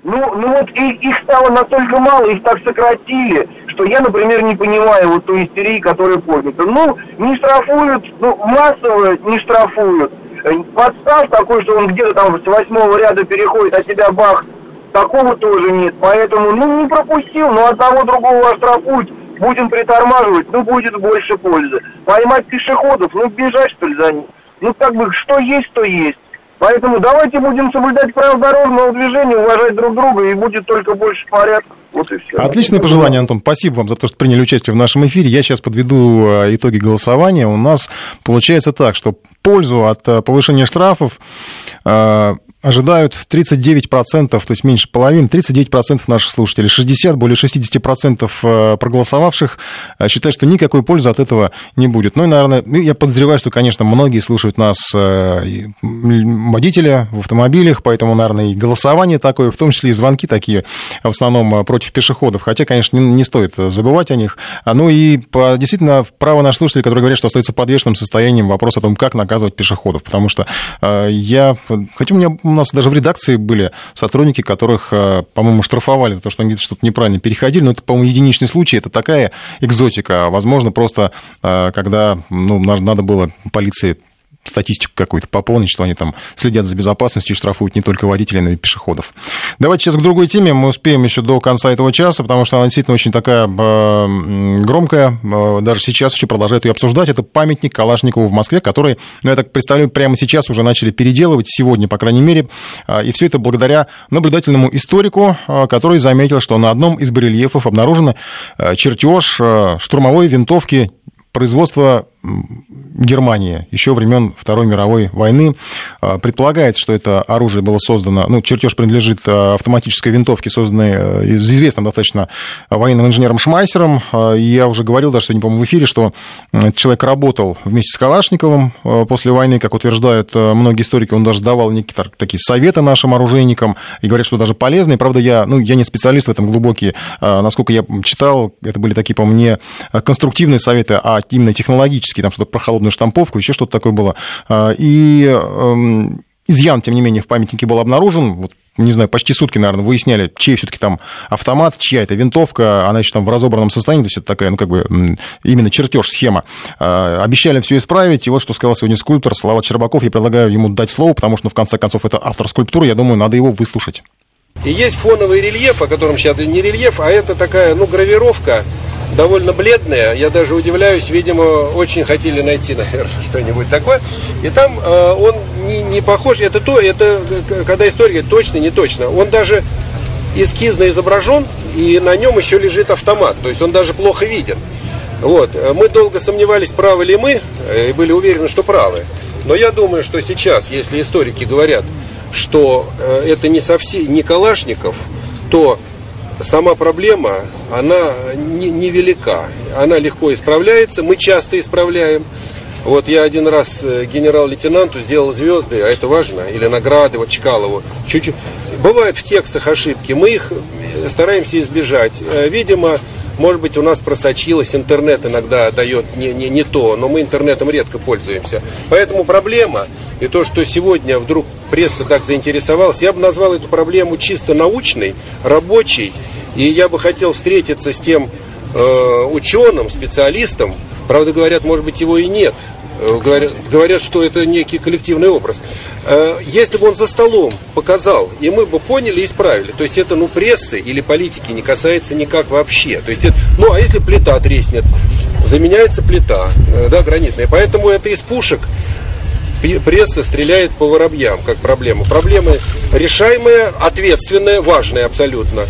Ну, ну вот их, их стало настолько мало, их так сократили, что я, например, не понимаю вот той истерии, которая поднята. Ну, не штрафуют, ну, массово не штрафуют. Э, подстав такой, что он где-то там с восьмого ряда переходит, а тебя бах, такого тоже нет. Поэтому, ну, не пропустил, но одного другого оштрафуют, будем притормаживать, ну, будет больше пользы. Поймать пешеходов, ну, бежать, что ли, за ним. Ну, как бы, что есть, то есть. Поэтому давайте будем соблюдать правила дорожного движения, уважать друг друга, и будет только больше порядка. Вот и все. Отличное пожелание, Антон. Спасибо вам за то, что приняли участие в нашем эфире. Я сейчас подведу э, итоги голосования. У нас получается так, что пользу от э, повышения штрафов э, ожидают 39%, то есть меньше половины, 39% наших слушателей, 60, более 60% э, проголосовавших э, считают, что никакой пользы от этого не будет. Ну и, наверное, ну, я подозреваю, что, конечно, многие слушают нас э, водители в автомобилях, поэтому, наверное, и голосование такое, в том числе и звонки такие, в основном против пешеходов, хотя, конечно, не, стоит забывать о них. А, ну и действительно, право наших слушателей, которые говорят, что остается подвешенным состоянием вопрос о том, как наказывать пешеходов, потому что я, хотя у меня нас даже в редакции были сотрудники, которых, э, по-моему, штрафовали за то, что они где-то что-то неправильно переходили. Но это, по-моему, единичный случай. Это такая экзотика. Возможно, просто э, когда ну, надо было полиции статистику какую-то пополнить, что они там следят за безопасностью и штрафуют не только водителей, но и пешеходов. Давайте сейчас к другой теме. Мы успеем еще до конца этого часа, потому что она действительно очень такая э, громкая. Э, даже сейчас еще продолжают ее обсуждать. Это памятник Калашникову в Москве, который, ну, я так представляю, прямо сейчас уже начали переделывать, сегодня, по крайней мере. Э, и все это благодаря наблюдательному историку, который заметил, что на одном из барельефов обнаружено чертеж штурмовой винтовки производства Германии еще времен Второй мировой войны. А, предполагается, что это оружие было создано, ну, чертеж принадлежит а, автоматической винтовке, созданной э, известным достаточно военным инженером Шмайсером. А, я уже говорил даже сегодня, по-моему, в эфире, что человек работал вместе с Калашниковым после войны, как утверждают многие историки, он даже давал некие такие советы нашим оружейникам и говорят, что даже полезные. Правда, я, ну, я не специалист в этом глубокий. Насколько я читал, это были такие, по-моему, не конструктивные советы, а именно технологические, там что-то про холодную штамповку, еще что-то такое было. А, и эм, изъян, тем не менее, в памятнике был обнаружен. Вот не знаю, почти сутки, наверное, выясняли, чей все-таки там автомат, чья это винтовка, она еще там в разобранном состоянии, то есть это такая, ну, как бы, именно чертеж, схема. А, обещали все исправить, и вот что сказал сегодня скульптор Салават Щербаков, я предлагаю ему дать слово, потому что, ну, в конце концов, это автор скульптуры, я думаю, надо его выслушать. И есть фоновый рельеф, о котором сейчас не рельеф, а это такая, ну, гравировка, довольно бледная. Я даже удивляюсь, видимо, очень хотели найти, [LAUGHS] наверное, что-нибудь такое. И там э, он не, не похож, это то, это когда история точно, не точно. Он даже эскизно изображен, и на нем еще лежит автомат, то есть он даже плохо виден. Вот. Мы долго сомневались, правы ли мы, и были уверены, что правы. Но я думаю, что сейчас, если историки говорят, что э, это не совсем не Калашников, то сама проблема, она невелика. Не она легко исправляется, мы часто исправляем. Вот я один раз э, генерал-лейтенанту сделал звезды, а это важно, или награды, вот Чкалову. Чуть-чуть. Бывают в текстах ошибки, мы их э, стараемся избежать. Э, видимо, может быть, у нас просочилось, интернет иногда дает не, не, не то, но мы интернетом редко пользуемся. Поэтому проблема, и то, что сегодня вдруг пресса так заинтересовалась, я бы назвал эту проблему чисто научной, рабочей, и я бы хотел встретиться с тем э, ученым, специалистом, правда, говорят, может быть, его и нет, Говорят, говорят, что это некий коллективный образ. Э, если бы он за столом показал, и мы бы поняли и исправили, то есть это ну прессы или политики не касается никак вообще. То есть это, ну а если плита треснет, заменяется плита, э, да, гранитная. Поэтому это из пушек пресса стреляет по воробьям, как проблема. Проблемы решаемые, ответственные, важные абсолютно.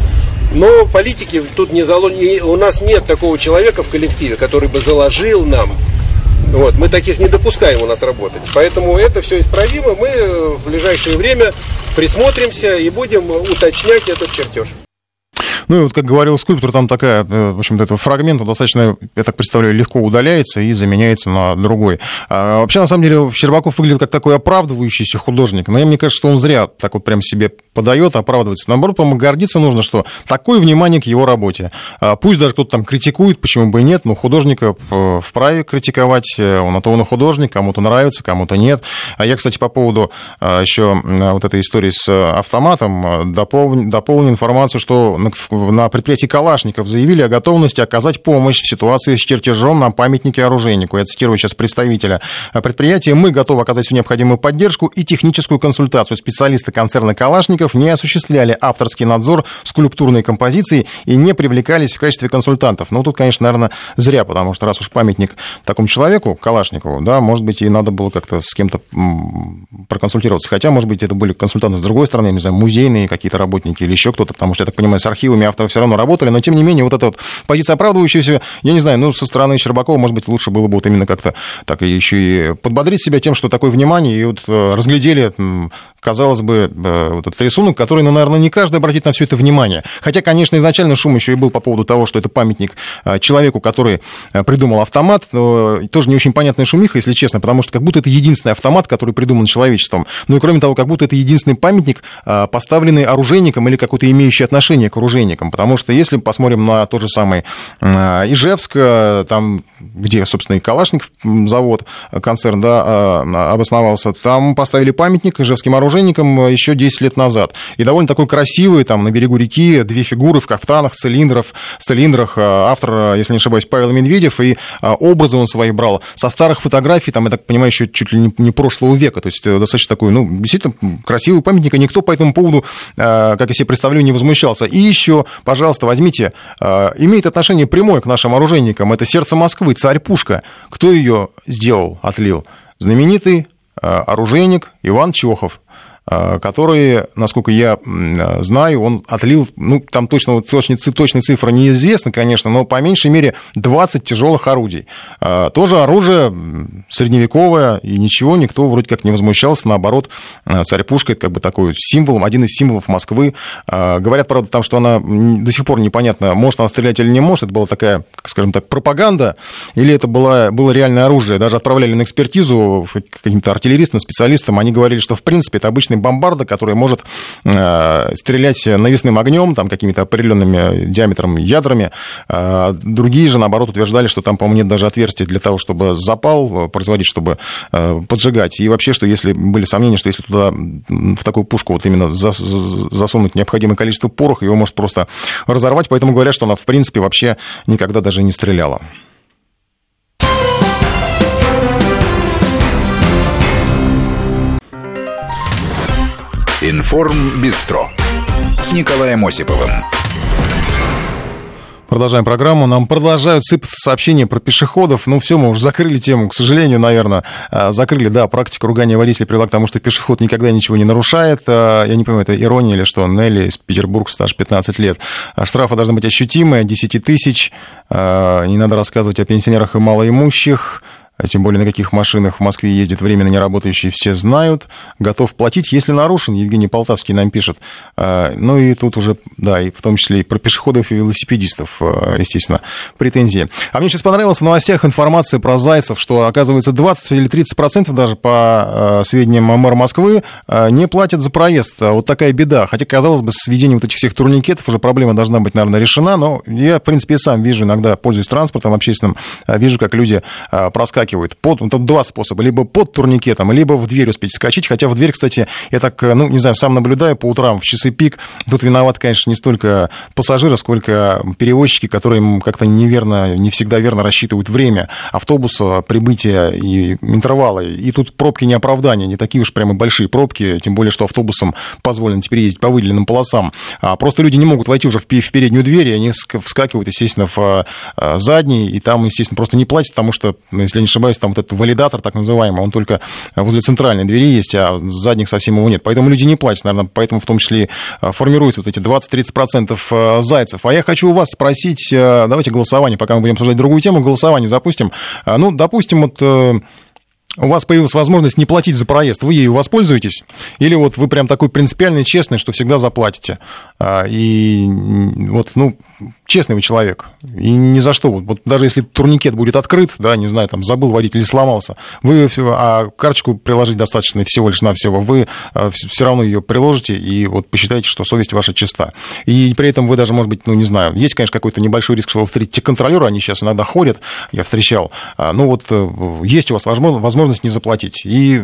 Но политики тут не заложены. У нас нет такого человека в коллективе, который бы заложил нам. Вот, мы таких не допускаем у нас работать. Поэтому это все исправимо. Мы в ближайшее время присмотримся и будем уточнять этот чертеж. Ну и вот, как говорил скульптор, там такая, э, в общем-то, этого фрагмента достаточно, я так представляю, легко удаляется и заменяется на другой. А вообще, на самом деле, Щербаков выглядит как такой оправдывающийся художник, но мне кажется, что он зря так вот прям себе подает, оправдывается. Наоборот, по-моему, гордиться нужно, что такое внимание к его работе. А пусть даже кто-то там критикует, почему бы и нет, но художника э, вправе критиковать, э, он на то он и художник, кому-то нравится, кому-то нет. А я, кстати, по поводу еще вот этой истории с автоматом дополню, дополню информацию, что на предприятии Калашников заявили о готовности оказать помощь в ситуации с чертежом на памятнике оружейнику. Я цитирую сейчас представителя предприятия. Мы готовы оказать всю необходимую поддержку и техническую консультацию. Специалисты концерна Калашников не осуществляли авторский надзор скульптурной композиции и не привлекались в качестве консультантов. Ну, тут, конечно, наверное, зря, потому что раз уж памятник такому человеку, Калашникову, да, может быть, и надо было как-то с кем-то проконсультироваться. Хотя, может быть, это были консультанты с другой стороны, не знаю, музейные какие-то работники или еще кто-то, потому что, я так понимаю, с архивами авторы все равно работали, но тем не менее вот эта вот позиция оправдывающаяся, я не знаю, ну, со стороны Щербакова, может быть, лучше было бы вот именно как-то так еще и подбодрить себя тем, что такое внимание, и вот э, разглядели, казалось бы, э, вот этот рисунок, который, ну, наверное, не каждый обратит на все это внимание. Хотя, конечно, изначально шум еще и был по поводу того, что это памятник э, человеку, который придумал автомат, тоже не очень понятная шумиха, если честно, потому что как будто это единственный автомат, который придуман человечеством. Ну и кроме того, как будто это единственный памятник, поставленный оружейником или какой-то имеющий отношение к оружейникам. Потому что если посмотрим на тот же самый Ижевск, там, где, собственно, и Калашников завод, концерн, да, обосновался, там поставили памятник ижевским оружейникам еще 10 лет назад. И довольно такой красивый, там, на берегу реки, две фигуры в кафтанах, цилиндров, цилиндрах. Автор, если не ошибаюсь, Павел Медведев, и образы он свои брал со старых фотографий, там, я так понимаю, еще чуть ли не прошлого века. То есть достаточно такой, ну, действительно красивый памятник, и никто по этому поводу, как я себе представляю, не возмущался. И еще пожалуйста, возьмите, э, имеет отношение прямое к нашим оружейникам. Это сердце Москвы, царь-пушка. Кто ее сделал, отлил? Знаменитый э, оружейник Иван Чехов. А, который, насколько я знаю, он отлил, ну, там точно, вот точной, точной цифры неизвестны, конечно, но по меньшей мере 20 тяжелых орудий. А, тоже оружие средневековое, и ничего, никто вроде как не возмущался, наоборот, а, царь-пушка, это как бы такой символ, один из символов Москвы. Говорят, правда, там, что она до сих пор непонятно, может она стрелять или не может, это была такая, скажем так, пропаганда, или это было, было реальное оружие. Даже отправляли на экспертизу каким-то артиллеристам, специалистам, они говорили, что, в принципе, это обычный ракетный бомбарда, который может э, стрелять навесным огнем, там какими-то определенными диаметром ядрами. Э, другие же, наоборот, утверждали, что там, по-моему, нет даже отверстий для того, чтобы запал производить, чтобы э, поджигать. И вообще, что если были сомнения, что если туда в такую пушку вот именно засунуть необходимое количество пороха, его может просто разорвать. Поэтому говорят, что она, в принципе, вообще никогда даже не стреляла. Информ Бистро с Николаем Осиповым. Продолжаем программу. Нам продолжают сыпаться сообщения про пешеходов. Ну, все, мы уже закрыли тему, к сожалению, наверное. А, закрыли, да, практика ругания водителей привела к тому, что пешеход никогда ничего не нарушает. А, я не понимаю, это ирония или что? Нелли из Петербурга, стаж 15 лет. А штрафы должны быть ощутимые, 10 тысяч. Не надо рассказывать о пенсионерах и малоимущих. А тем более на каких машинах в Москве ездит временно неработающие, все знают, готов платить, если нарушен, Евгений Полтавский нам пишет. А, ну и тут уже, да, и в том числе и про пешеходов и велосипедистов, а, естественно, претензии. А мне сейчас понравилась в новостях информация про зайцев, что, оказывается, 20 или 30 процентов даже по сведениям мэра Москвы не платят за проезд. Вот такая беда. Хотя, казалось бы, с введением вот этих всех турникетов уже проблема должна быть, наверное, решена, но я, в принципе, сам вижу, иногда пользуюсь транспортом общественным, вижу, как люди проскакивают выскакивает. Под, ну, там два способа. Либо под турникетом, либо в дверь успеть скачать. Хотя в дверь, кстати, я так, ну, не знаю, сам наблюдаю по утрам в часы пик. Тут виноват, конечно, не столько пассажиры, сколько перевозчики, которые как-то неверно, не всегда верно рассчитывают время автобуса, прибытия и интервалы. И тут пробки не оправдания, не такие уж прямо большие пробки, тем более, что автобусам позволено теперь ездить по выделенным полосам. А просто люди не могут войти уже в переднюю дверь, и они вскакивают, естественно, в а, задний, и там, естественно, просто не платят, потому что, ну, если не ошибаюсь, там вот этот валидатор, так называемый, он только возле центральной двери есть, а задних совсем его нет. Поэтому люди не платят, наверное, поэтому в том числе а, формируются вот эти 20-30% а, зайцев. А я хочу у вас спросить, а, давайте голосование, пока мы будем обсуждать другую тему, голосование запустим. Ну, допустим, вот э, у вас появилась возможность не платить за проезд, вы ею воспользуетесь? Или вот вы прям такой принципиальный, честный, что всегда заплатите? И вот, ну, честный вы человек, и ни за что. Вот даже если турникет будет открыт, да, не знаю, там забыл водитель или сломался, вы, а карточку приложить достаточно всего лишь навсего, вы а, все равно ее приложите и вот посчитаете, что совесть ваша чиста. И при этом вы даже, может быть, ну, не знаю, есть, конечно, какой-то небольшой риск, что вы встретите контролера, они сейчас иногда ходят, я встречал, а, ну вот э, есть у вас возможность не заплатить. И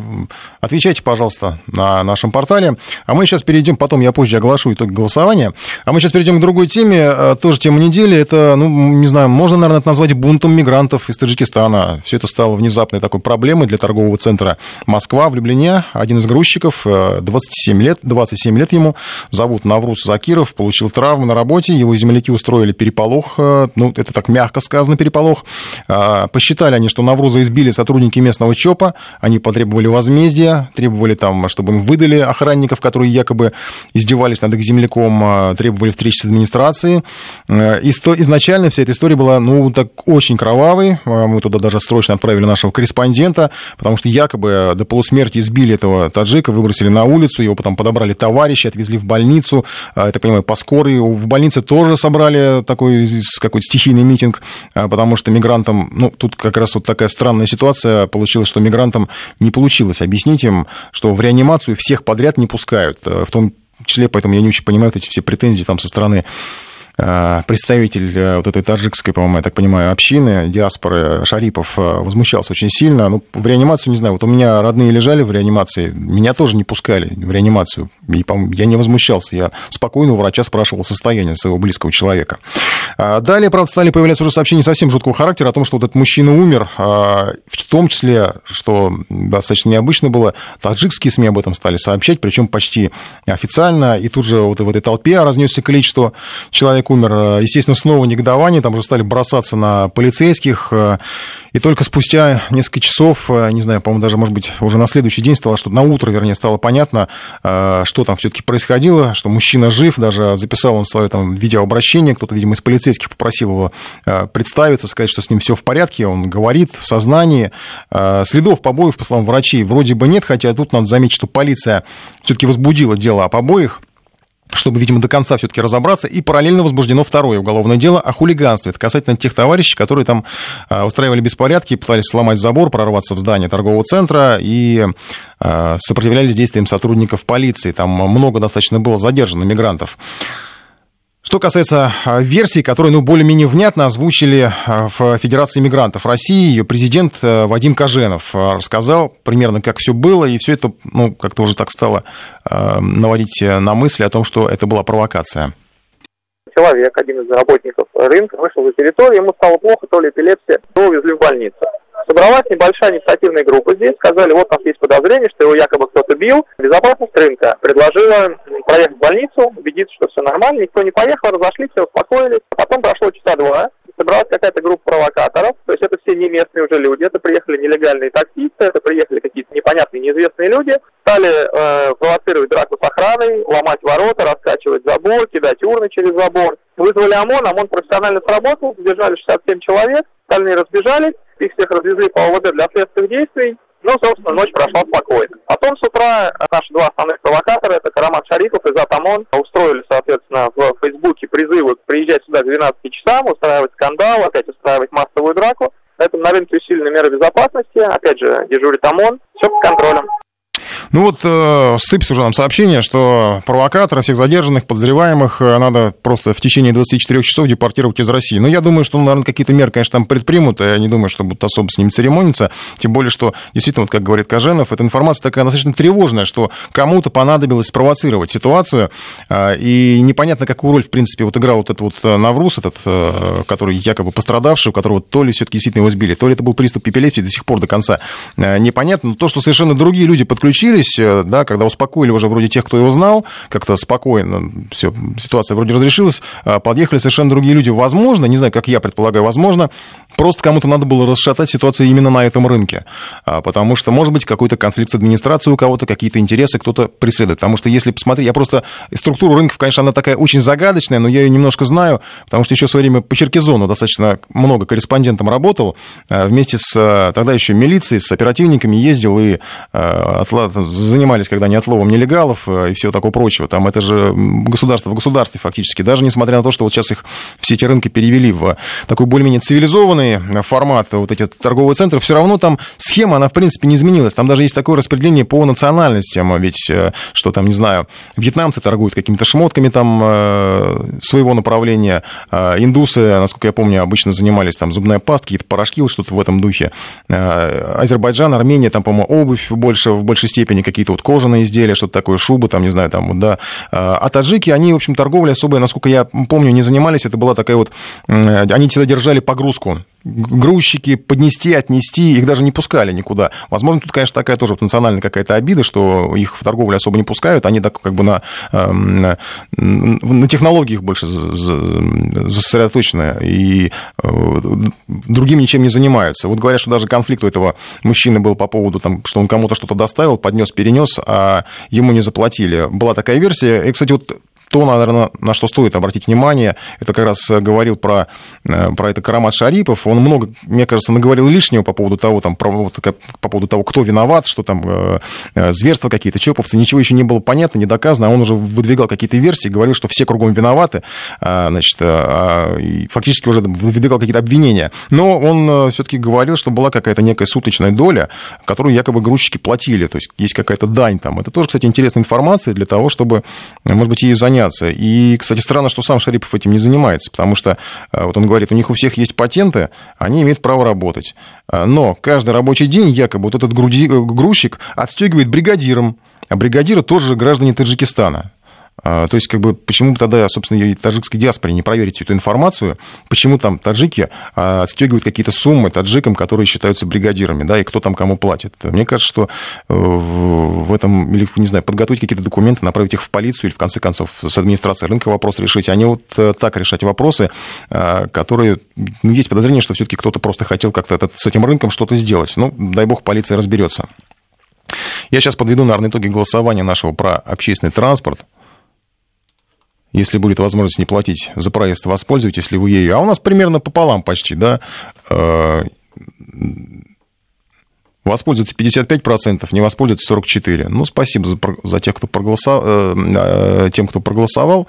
отвечайте, пожалуйста, на нашем портале. А мы сейчас перейдем, потом я позже оглашу итоги голосования, а мы сейчас перейдем к другой теме, э, тоже тема недели, это, ну, не знаю, можно, наверное, это назвать бунтом мигрантов из Таджикистана. Все это стало внезапной такой проблемой для торгового центра Москва в Люблине. Один из грузчиков, 27 э, лет, 27 лет ему, зовут Навруз Закиров, получил травму на работе, его земляки устроили переполох, э, ну, это так мягко сказано, переполох. А, посчитали они, что Навруза избили сотрудники местного ЧОПа, они потребовали возмездия, требовали там, чтобы им выдали охранников, которые якобы издевались над их земляком, а, требовали встречи с администрацией. Э, изначально вся эта история была, ну, так очень кровавой. Э, мы туда даже срочно отправили нашего корреспондента, потому что якобы до полусмерти избили этого таджика, выбросили на улицу, его потом подобрали товарищи, отвезли в больницу, так понимаю, по скорой. В больнице тоже собрали такой какой-то стихийный митинг, э, потому что мигрантам, ну, тут как раз вот такая странная ситуация получилась, что мигрантам не получилось объяснить им, что в реанимацию всех подряд не пускают, в том числе, поэтому я не очень понимаю эти все претензии там со стороны Э, представитель э, вот этой таджикской, по-моему, я так понимаю, общины, диаспоры Шарипов э, возмущался очень сильно. Ну, в реанимацию, не знаю, вот у меня родные лежали в реанимации, меня тоже не пускали в реанимацию. И, я не возмущался, я спокойно у врача спрашивал состояние своего близкого человека. А далее, правда, стали появляться уже сообщения совсем жуткого характера о том, что вот этот мужчина умер, а, в том числе, что достаточно необычно было, таджикские СМИ об этом стали сообщать, причем почти официально, и тут же вот в этой толпе разнесся количество человек человек умер. Э, естественно, снова негодование, там уже стали бросаться на полицейских. Э, и только спустя несколько часов, э, не знаю, по-моему, даже, может быть, уже на следующий день стало, что на утро, вернее, стало понятно, что там все-таки происходило, что мужчина жив, даже записал он свое там видеообращение, кто-то, видимо, из полицейских попросил его представиться, сказать, что с ним все в порядке, он говорит в сознании. Следов побоев, по словам врачей, вроде бы нет, хотя тут надо заметить, что полиция все-таки возбудила дело о побоях. Чтобы, видимо, до конца все-таки разобраться. И параллельно возбуждено второе уголовное дело о хулиганстве. Это касательно тех товарищей, которые там а, устраивали беспорядки, пытались сломать забор, прорваться в здание торгового центра и а, сопротивлялись действиям сотрудников полиции. Там много достаточно было задержано мигрантов. Что касается а, версий, которые, ну, более-менее внятно озвучили а, в Федерации мигрантов России, ее президент э, Вадим Коженов а, рассказал примерно, как все было, и все это, ну, как-то уже так стало наводить на мысли о том, что это была провокация. Человек, один из работников рынка, вышел за территорию, ему стало плохо, то ли эпилепсия, то увезли в больницу. Собралась небольшая инициативная группа здесь, сказали, вот у нас есть подозрение, что его якобы кто-то бил. Безопасность рынка предложила проехать в больницу, убедиться, что все нормально, никто не поехал, разошлись, все успокоились. Потом прошло часа два, собралась какая-то группа провокаторов, то есть это все не местные уже люди, это приехали нелегальные таксисты, это приехали какие-то непонятные, неизвестные люди, стали э, провоцировать драку с охраной, ломать ворота, раскачивать забор, кидать урны через забор. Вызвали ОМОН, ОМОН профессионально сработал, задержали 67 человек, остальные разбежались, их всех развезли по ОВД для следственных действий. Ну, собственно, ночь прошла спокойно. Потом с утра наши два основных провокатора, это Карамат Шарипов и Затамон, устроили, соответственно, в Фейсбуке призывы приезжать сюда к 12 часам, устраивать скандал, опять устраивать массовую драку. Поэтому на рынке усилены меры безопасности, опять же, дежурит ОМОН, все под контролем. Ну вот э, сыпется уже нам сообщение, что провокаторы, всех задержанных, подозреваемых э, надо просто в течение 24 часов депортировать из России. Но я думаю, что, ну, наверное, какие-то меры, конечно, там предпримут, и я не думаю, что будут особо с ними церемониться. Тем более, что, действительно, вот как говорит Коженов, эта информация такая достаточно тревожная, что кому-то понадобилось спровоцировать ситуацию, э, и непонятно, какую роль, в принципе, вот играл вот этот вот э, Навруз, этот, э, который якобы пострадавший, у которого то ли все-таки действительно его сбили, то ли это был приступ эпилепсии до сих пор до конца э, непонятно. Но то, что совершенно другие люди подключились, успокоились, э, да, когда успокоили уже вроде тех, кто его знал, как-то спокойно, все, ситуация вроде разрешилась, а, подъехали совершенно другие люди. Возможно, не знаю, как я предполагаю, возможно, просто кому-то надо было расшатать ситуацию именно на этом рынке, а, потому что, может быть, какой-то конфликт с администрацией у кого-то, какие-то интересы кто-то преследует. Потому что если посмотреть, я просто... Структура рынков, конечно, она такая очень загадочная, но я ее немножко знаю, потому что еще в свое время по Черкизону достаточно много корреспондентом работал, а, вместе с тогда еще милицией, с оперативниками ездил и занимались когда не отловом нелегалов э, и всего такого прочего. Там это же государство в государстве фактически. Даже несмотря на то, что вот сейчас их все эти рынки перевели в такой более-менее цивилизованный формат, вот эти торговые центры, все равно там схема, она в принципе не изменилась. Там даже есть такое распределение по национальностям. Ведь, э, что там, не знаю, вьетнамцы торгуют какими-то шмотками там э, своего направления, индусы, насколько я помню, обычно занимались там зубная паста, какие-то порошки, вот что-то в этом духе. Азербайджан, Армения, там, по-моему, обувь больше, в большей степени какие-то вот кожаные изделия, что-то такое, шубы, там, не знаю, там, вот, да. А, а таджики, они, в общем, торговлей особо, насколько я помню, не занимались. Это была такая вот... Они всегда держали погрузку грузчики поднести, отнести, их даже не пускали никуда. Возможно, тут, конечно, такая тоже вот национальная какая-то обида, что их в торговлю особо не пускают, они так как бы на, эм, на, на технологиях больше сосредоточены и э, другим ничем не занимаются. Вот говорят, что даже конфликт у этого мужчины был по поводу, там, что он кому-то что-то доставил, поднес, перенес, а ему не заплатили. Была такая версия. И, кстати, вот то, наверное, на что стоит обратить внимание, это как раз говорил про, э, про это Карамат Шарипов. Он много, мне кажется, наговорил лишнего по поводу того, там, про, вот, по поводу того, кто виноват, что там э, э, зверства какие-то, чоповцы. Ничего еще не было понятно, не доказано. А он уже выдвигал какие-то версии, говорил, что все кругом виноваты. А, значит, а, и фактически уже выдвигал какие-то обвинения. Но он все-таки говорил, что была какая-то некая суточная доля, которую якобы грузчики платили. То есть есть какая-то дань там. Это тоже, кстати, интересная информация для того, чтобы, может быть, ею заняться заняться. И, кстати, странно, что сам Шарипов этим не занимается, потому что, э, вот он говорит, у них у всех есть патенты, они имеют право работать. Э, но каждый рабочий день якобы вот этот э, грузчик отстегивает бригадиром, а бригадиры тоже граждане Таджикистана. А, то есть, как бы, почему тогда, собственно, и таджикской диаспоре не проверить эту информацию, почему там таджики а, отстегивают какие-то суммы таджикам, которые считаются бригадирами, да, и кто там кому платит. Мне кажется, что э, в этом, или, не знаю, подготовить какие-то документы, направить их в полицию или, в конце концов, с администрацией рынка вопрос решить, а не вот э, так решать вопросы, а, которые, ну, есть подозрение, что все-таки кто-то просто хотел как-то с этим рынком что-то сделать. Ну, дай бог, полиция разберется. Я сейчас подведу, наверное, итоги голосования нашего про общественный транспорт. Если будет возможность не платить за проезд, воспользуйтесь ли вы ею. А у нас примерно пополам почти, да. Э, Воспользуется 55%, не воспользуется 44%. Ну, спасибо за, за тех, кто проголосовал, э, тем, кто проголосовал.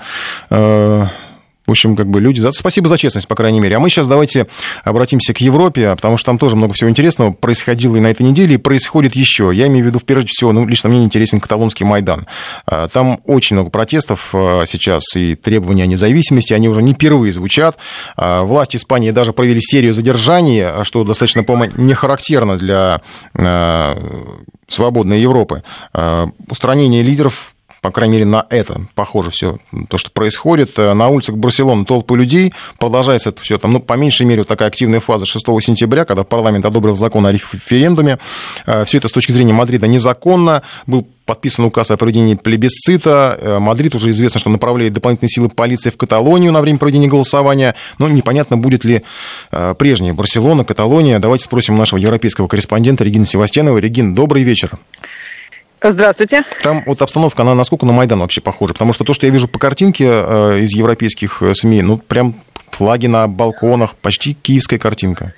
В общем, как бы люди... Спасибо за честность, по крайней мере. А мы сейчас давайте обратимся к Европе, потому что там тоже много всего интересного происходило и на этой неделе, и происходит еще. Я имею в виду, прежде всего, ну, лично мне интересен каталонский Майдан. А, там очень много протестов а, сейчас, и требования о независимости, они уже не впервые звучат. А, власти Испании даже провели серию задержаний, что достаточно, по-моему, не характерно для свободной Европы. Устранение лидеров по крайней мере, на это похоже все то, что происходит. Э, на улицах Барселоны толпы людей, продолжается это все там, ну, по меньшей мере, вот такая активная фаза с 6 сентября, когда парламент одобрил закон о референдуме. Э, все это с точки зрения Мадрида незаконно. Был подписан указ о проведении плебисцита. Э, Мадрид уже известно, что направляет дополнительные силы полиции в Каталонию на время проведения голосования. Но непонятно, будет ли прежняя Барселона, Каталония. Давайте спросим нашего европейского корреспондента Регины Севастьяновой. Регин, добрый вечер. Здравствуйте. Там вот обстановка, она насколько на Майдан вообще похожа? Потому что то, что я вижу по картинке э, из европейских э, СМИ, ну, прям флаги на балконах, почти киевская картинка.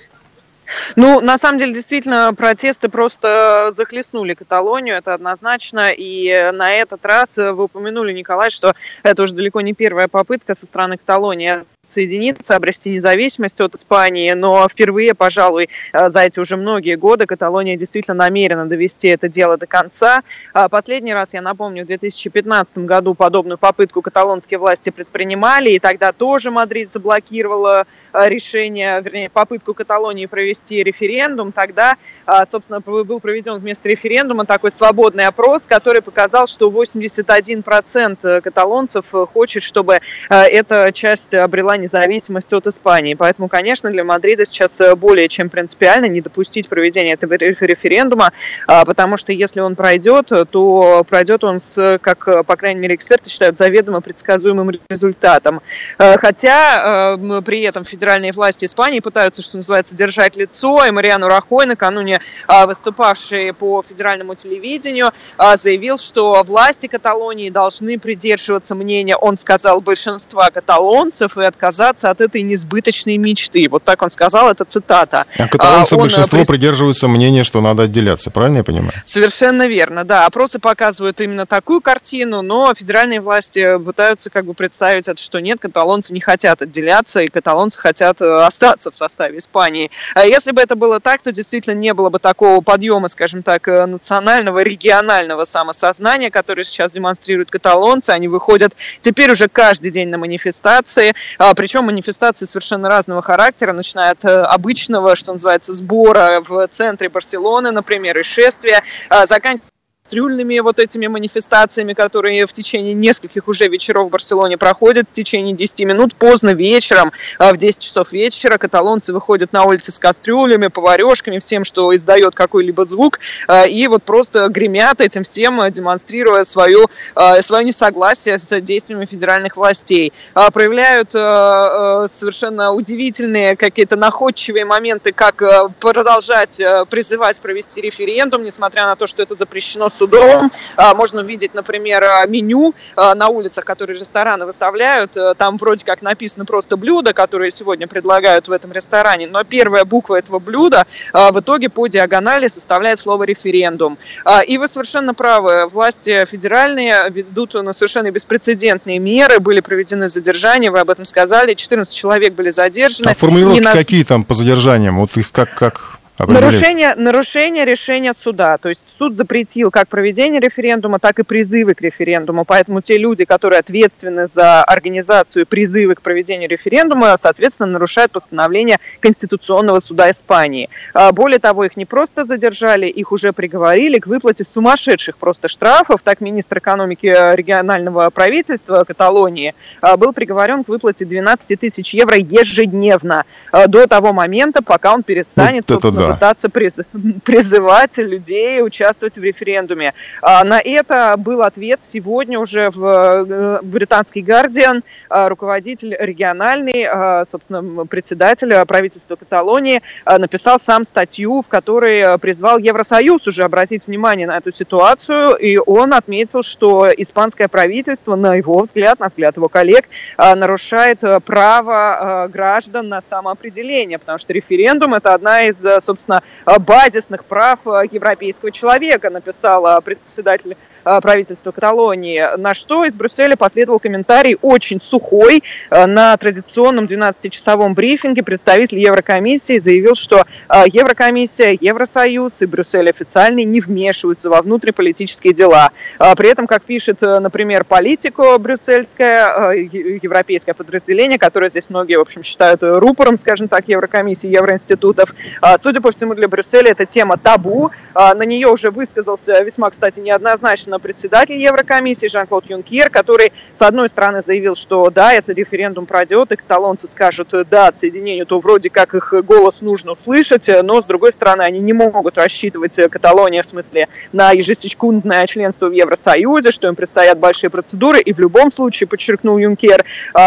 Ну, на самом деле, действительно, протесты просто захлестнули Каталонию, это однозначно. И на этот раз вы упомянули, Николай, что это уже далеко не первая попытка со стороны Каталонии соединиться, обрести независимость от Испании, но впервые, пожалуй, э, за эти уже многие годы Каталония действительно намерена довести это дело до конца. А последний раз, я напомню, в 2015 году подобную попытку каталонские власти предпринимали, и тогда тоже Мадрид заблокировала решение, вернее, попытку Каталонии провести референдум. Тогда, э, собственно, был проведен вместо референдума такой свободный опрос, который показал, что 81% каталонцев хочет, чтобы эта часть обрела независимость от Испании. Поэтому, конечно, для Мадрида сейчас э, более чем принципиально не допустить проведения этого референдума, потому что если он пройдет, то пройдет он с, как, э, по крайней мере, эксперты считают, заведомо предсказуемым результатом. Э, хотя при этом федеральные власти Испании пытаются, что называется, держать лицо, и Мариану Рахой, накануне а, выступавший по федеральному телевидению, а, заявил, что власти Каталонии должны придерживаться мнения, он сказал, большинства каталонцев и отказаться от этой несбыточной мечты. Вот так он сказал, это цитата. А каталонцы а, он, большинство прис... придерживаются мнения, что надо отделяться, правильно я понимаю? Совершенно верно, да. Опросы показывают именно такую картину, но федеральные власти пытаются как бы представить это, что нет, каталонцы не хотят отделяться, и каталонцы хотят э, остаться в составе Испании. А если бы это было так, то действительно не было бы такого подъема, скажем так, э, национального, регионального самосознания, который сейчас демонстрируют каталонцы. Они выходят теперь уже каждый день на манифестации, а, причем манифестации совершенно разного характера, начиная от э, обычного, что называется, сбора в центре Барселоны, например, и шествия, а, заканчивая трюльными вот этими манифестациями, которые в течение нескольких уже вечеров в Барселоне проходят, в течение 10 минут, поздно вечером, а, в 10 часов вечера каталонцы выходят на улицы с кастрюлями, поварешками, всем, что издает какой-либо звук, а, и вот просто гремят этим всем, демонстрируя свою, а, свое несогласие с действиями федеральных властей. Проявляют совершенно удивительные какие-то находчивые моменты, как продолжать призывать провести референдум, несмотря на то, что это запрещено судом. А, можно увидеть, например, а, меню а, на улицах, которые рестораны выставляют. Э, там вроде как написано просто блюдо, которое сегодня предлагают в этом ресторане, но первая буква этого блюда в итоге по диагонали составляет слово референдум. И вы совершенно правы, власти федеральные ведут на совершенно беспрецедентные меры, были проведены задержания, вы об этом сказали, 14 человек были задержаны. А формулировки нас... какие там по задержаниям? Вот их как, как Нарушение, нарушение решения суда. То есть суд запретил как проведение референдума, так и призывы к референдуму. Поэтому те люди, которые ответственны за организацию призывы к проведению референдума, соответственно, нарушают постановление Конституционного суда Испании. А, более того, их не просто задержали, их уже приговорили к выплате сумасшедших просто штрафов. Так министр экономики регионального правительства Каталонии а, был приговорен к выплате 12 тысяч евро ежедневно а, до того момента, пока он перестанет вот да. Пытаться приз, [LAUGHS] призывать людей участвовать в референдуме. А, на это был ответ сегодня уже в э, британский Гардиан, а, руководитель региональный, а, собственно, председатель правительства Каталонии, написал сам статью, в которой призвал Евросоюз уже обратить внимание на эту ситуацию, и он отметил, что испанское правительство, на его взгляд, на взгляд его коллег, нарушает право граждан на самоопределение, потому что референдум – это одна из, собственно, собственно, базисных прав европейского человека, написал председатель Э, правительства Каталонии, на что из Брюсселя последовал комментарий очень сухой. Э, на традиционном 12-часовом брифинге представитель Еврокомиссии заявил, что э, Еврокомиссия, Евросоюз и Брюссель официально не вмешиваются во внутриполитические дела. При этом, как пишет, например, политико брюссельское, европейское подразделение, которое здесь многие, в общем, считают рупором, скажем так, Еврокомиссии, Евроинститутов, судя по всему, для Брюсселя это тема табу. На нее уже высказался весьма, кстати, неоднозначно собственно, председатель Еврокомиссии Жан-Клод Юнкер, который, с одной стороны, заявил, что да, если референдум пройдет, и каталонцы скажут да отсоединению, то вроде как их голос нужно услышать, но, с другой стороны, они не могут рассчитывать Каталония, в смысле, на ежесекундное членство в Евросоюзе, что им предстоят большие процедуры, и в любом случае, подчеркнул Юнкер,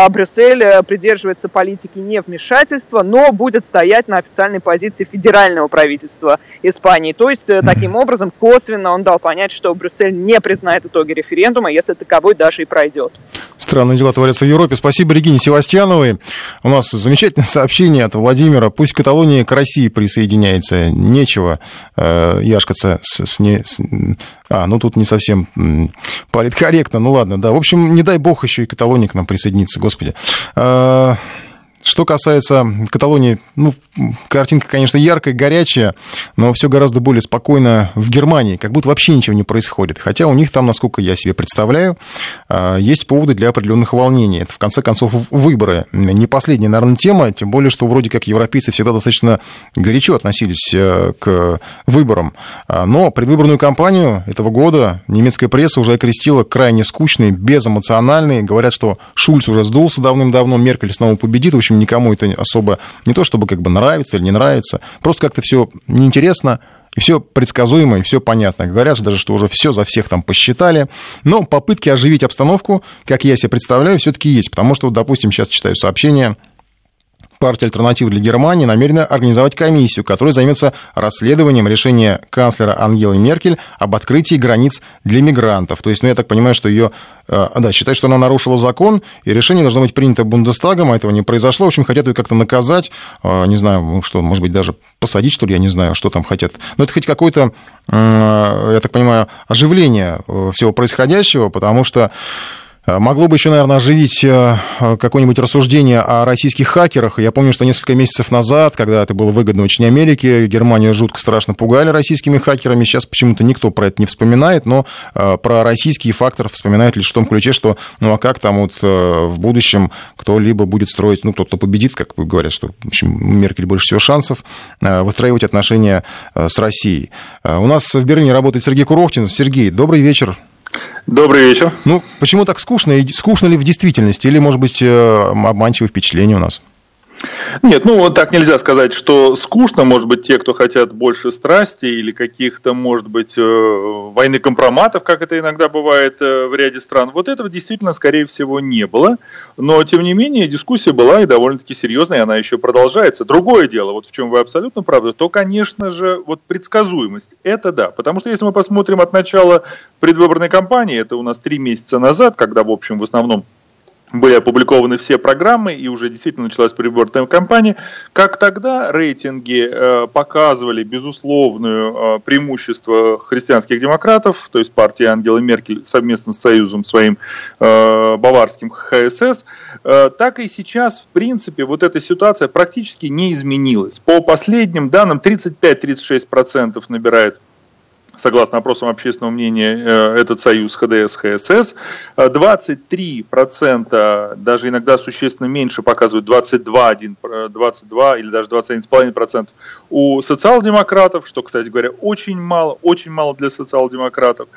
Брюссель э, придерживается политики невмешательства, но будет стоять на официальной позиции федерального правительства Испании. То есть, э, таким [CLEARS THROAT] образом, косвенно он дал понять, что Брюссель не признает итоги референдума, если таковой даже и пройдет. Странные дела творятся в Европе. Спасибо Регине Севастьяновой. У нас замечательное [LAUGHS] сообщение от Владимира. Пусть Каталония к России присоединяется. Нечего э, яшкаться с, с, не, с... А, ну тут не совсем политкорректно. Ну ладно, да. В общем, не дай бог еще и Каталония к нам присоединится, господи. Э, что касается Каталонии, ну, картинка, конечно, яркая, горячая, но все гораздо более спокойно в Германии, как будто вообще ничего не происходит. Хотя у них там, насколько я себе представляю, а, есть поводы для определенных волнений. Это, в конце концов, выборы. Не последняя, наверное, тема, тем более, что вроде как европейцы всегда достаточно горячо относились э, к выборам. А, но предвыборную кампанию этого года немецкая пресса уже окрестила крайне скучной, безэмоциональной. Говорят, что Шульц уже сдулся давным-давно, Меркель снова победит. В общем, никому это особо не то, чтобы как бы нравится или не нравится, просто как-то все неинтересно, и все предсказуемо, и все понятно. Говорят даже, что уже все за всех там посчитали. Но попытки оживить обстановку, как я себе представляю, все-таки есть. Потому что, вот, допустим, сейчас читаю сообщение партия «Альтернатива для Германии» намерена организовать комиссию, которая займется расследованием решения канцлера Ангелы Меркель об открытии границ для мигрантов. То есть, ну, я так понимаю, что ее, э, да, считает, что она нарушила закон, и решение должно быть принято Бундестагом, а этого не произошло. В общем, хотят ее как-то наказать, э, не знаю, ну, что, может быть, даже посадить, что ли, я не знаю, что там хотят. Но это хоть какое-то, э, я так понимаю, оживление всего происходящего, потому что могло бы еще, наверное, оживить э, какое-нибудь рассуждение о российских хакерах. Я помню, что несколько месяцев назад, когда это было выгодно очень Америке, Германию жутко страшно пугали российскими хакерами. Сейчас почему-то никто про это не вспоминает, но э, про российский фактор вспоминают лишь в том ключе, что ну а как там вот в будущем кто-либо будет строить, ну кто-то победит, как говорят, что в общем, Меркель больше всего шансов выстраивать отношения с Россией. У нас в Берлине работает Сергей Курохтин. Сергей, добрый вечер. Добрый вечер. Ну, почему так скучно? И скучно ли в действительности? Или, может быть, э, обманчивое впечатление у нас? Нет, ну вот так нельзя сказать, что скучно. Может быть, те, кто хотят больше страсти или каких-то, может быть, э, войны компроматов, как это иногда бывает э, в ряде стран. Вот этого действительно, скорее всего, не было. Но, тем не менее, дискуссия была и довольно-таки серьезная, и она еще продолжается. Другое дело, вот в чем вы абсолютно правы, то, конечно же, вот предсказуемость. Это да. Потому что если мы посмотрим от начала предвыборной кампании, это у нас три месяца назад, когда, в общем, в основном были опубликованы все программы, и уже действительно началась предвыборная кампания, как тогда рейтинги э, показывали безусловное э, преимущество христианских демократов, то есть партии Ангелы Меркель совместно с союзом своим э, баварским ХСС, так и сейчас, в принципе, вот эта ситуация практически не изменилась. По последним данным, 35-36% набирает согласно опросам общественного мнения, э, этот союз ХДС-ХСС. 23%, э, даже иногда существенно меньше, показывают 22, 22 э, или даже 21,5% у социал-демократов, что, кстати говоря, очень мало, очень мало для социал-демократов.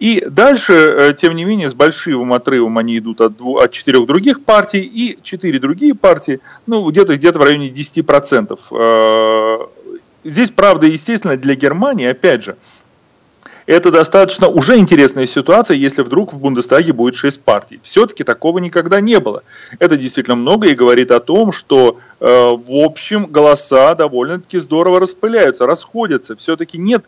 И дальше, тем не менее, с большим отрывом они идут от, двух, от четырех других партий, и четыре другие партии, ну, где-то где в районе 10%. Здесь, правда, естественно, для Германии, опять же, это достаточно уже интересная ситуация, если вдруг в Бундестаге будет 6 партий. Все-таки такого никогда не было. Это действительно много и говорит о том, что э, в общем голоса довольно-таки здорово распыляются, расходятся. Все-таки нет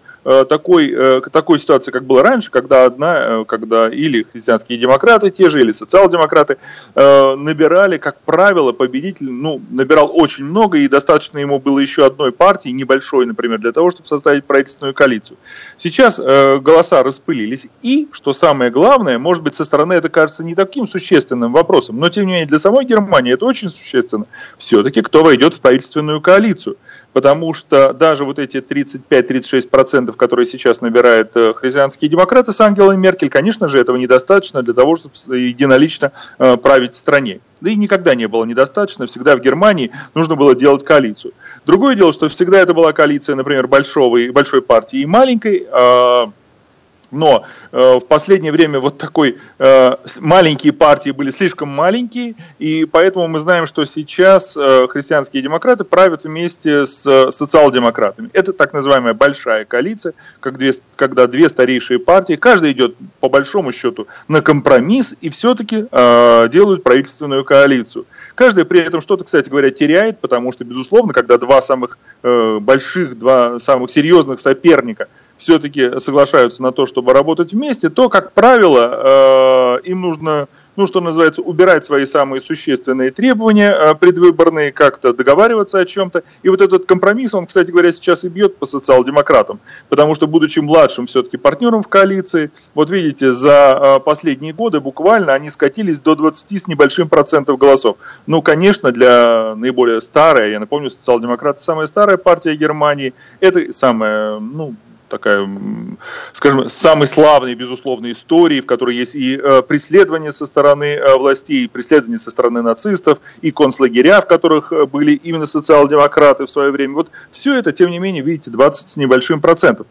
такой, э, такой ситуации, как было раньше, когда одна, когда или христианские демократы те же, или социал-демократы набирали, как правило, победитель, ну, набирал очень много, и достаточно ему было еще одной партии, небольшой, например, для того, чтобы составить правительственную коалицию. Сейчас голоса распылились, и, что самое главное, может быть, со стороны это кажется не таким существенным вопросом, но, тем не менее, для самой Германии это очень существенно. Все-таки кто войдет в правительственную коалицию потому что даже вот эти 35-36%, которые сейчас набирают э, христианские демократы с Ангелой Меркель, конечно же, этого недостаточно для того, чтобы единолично э, править в стране. Да и никогда не было недостаточно, всегда в Германии нужно было делать коалицию. Другое дело, что всегда это была коалиция, например, большого, большой партии и маленькой, а но э, в последнее время вот такой э, маленькие партии были слишком маленькие, и поэтому мы знаем, что сейчас э, христианские демократы правят вместе с э, социал-демократами. Это так называемая большая коалиция, как две, когда две старейшие партии, каждая идет по большому счету на компромисс и все-таки э, делают правительственную коалицию. Каждая при этом что-то, кстати говоря, теряет, потому что, безусловно, когда два самых э, больших, два самых серьезных соперника – все-таки соглашаются на то, чтобы работать вместе, то, как правило, э, им нужно, ну, что называется, убирать свои самые существенные требования э, предвыборные, как-то договариваться о чем-то. И вот этот компромисс, он, кстати говоря, сейчас и бьет по социал-демократам, потому что, будучи младшим все-таки партнером в коалиции, вот видите, за э, последние годы буквально они скатились до 20 с небольшим процентов голосов. Ну, конечно, для наиболее старой, я напомню, социал-демократы самая старая партия Германии, это самая, ну, такая, скажем, самой славной, безусловно, истории, в которой есть и э, преследование со стороны э, властей, и преследование со стороны нацистов, и концлагеря, в которых э, были именно социал-демократы в свое время. Вот все это, тем не менее, видите, 20 с небольшим процентом.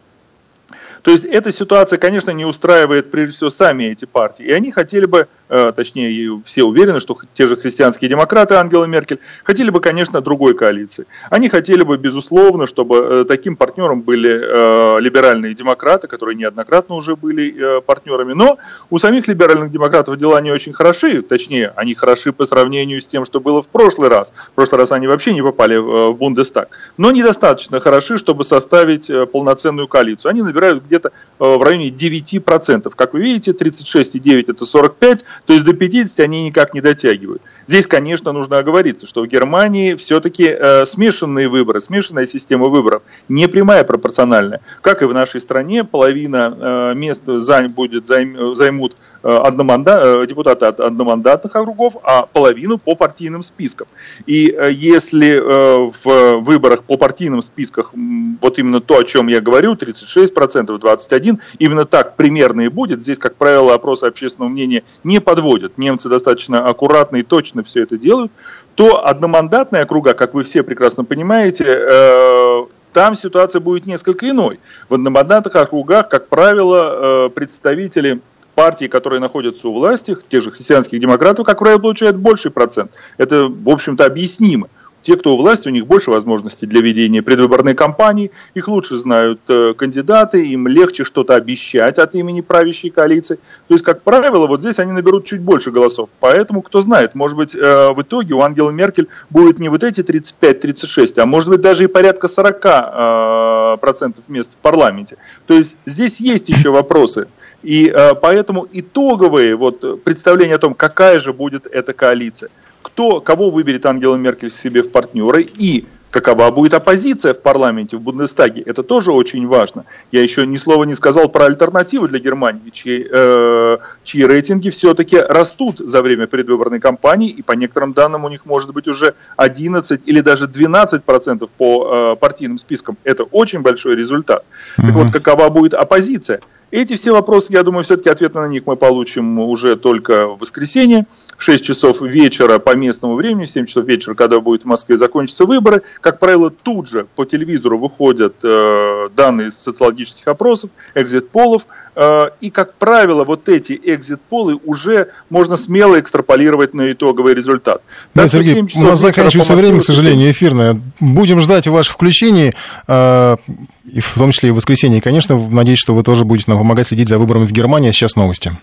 То есть эта ситуация, конечно, не устраивает прежде всего сами эти партии. И они хотели бы, э, точнее, все уверены, что те же христианские демократы Ангела Меркель хотели бы, конечно, другой коалиции. Они хотели бы, безусловно, чтобы э, таким партнером были э, либеральные демократы, которые неоднократно уже были партнерами. Но у самих либеральных демократов дела не очень хороши, точнее, они хороши по сравнению с тем, что было в прошлый раз. В прошлый раз они вообще не попали в Бундестаг. Но недостаточно хороши, чтобы составить полноценную коалицию. Они набирают где где-то э, в районе 9%. Как вы видите, 36,9 это 45, то есть до 50 они никак не дотягивают. Здесь, конечно, нужно оговориться, что в Германии все-таки э, смешанные выборы, смешанная система выборов, не прямая пропорциональная. Как и в нашей стране, половина э, мест займ, будет, займ, займут одноманда, э, депутаты от одномандатных округов, а половину по партийным спискам. И э, если в выборах по партийным спискам вот именно то, о чем я говорю, 36%, 21%, именно так примерно и будет, здесь, как правило, опросы общественного мнения не подводят. Немцы достаточно аккуратно и точно все это делают, то одномандатные округа, как вы все прекрасно понимаете, там ситуация будет несколько иной. В одномандатных округах, как правило, представители партии, которые находятся у власти, тех же христианских демократов, как правило, получают больший процент. Это, в общем-то, объяснимо. Те, кто у власти, у них больше возможностей для ведения предвыборной кампании, их лучше знают э, кандидаты, им легче что-то обещать от имени правящей коалиции. То есть, как правило, вот здесь они наберут чуть больше голосов. Поэтому, кто знает, может быть, э, в итоге у Ангелы Меркель будет не вот эти 35-36, а может быть даже и порядка 40 э, процентов мест в парламенте. То есть, здесь есть еще вопросы. И э, поэтому итоговые вот, представления о том, какая же будет эта коалиция, кто, кого выберет Ангела Меркель себе в партнеры и какова будет оппозиция в парламенте, в Бундестаге, это тоже очень важно. Я еще ни слова не сказал про альтернативы для Германии, чьи, э, чьи рейтинги все-таки растут за время предвыборной кампании, и по некоторым данным у них может быть уже 11 или даже 12 процентов по э, партийным спискам. Это очень большой результат. Mm-hmm. Так вот, какова будет оппозиция? Эти все вопросы, я думаю, все-таки ответы на них мы получим уже только в воскресенье, в 6 часов вечера по местному времени, в 7 часов вечера, когда будет в Москве закончиться выборы. Как правило, тут же по телевизору выходят э, данные социологических опросов, экзит-полов, э, и, как правило, вот эти экзит-полы уже можно смело экстраполировать на итоговый результат. Да, Сергей, у нас заканчивается время, к сожалению, эфирное. Будем ждать ваших включений. Э, и в том числе и в воскресенье. И, конечно, надеюсь, что вы тоже будете нам помогать следить за выборами в Германии. Сейчас новости.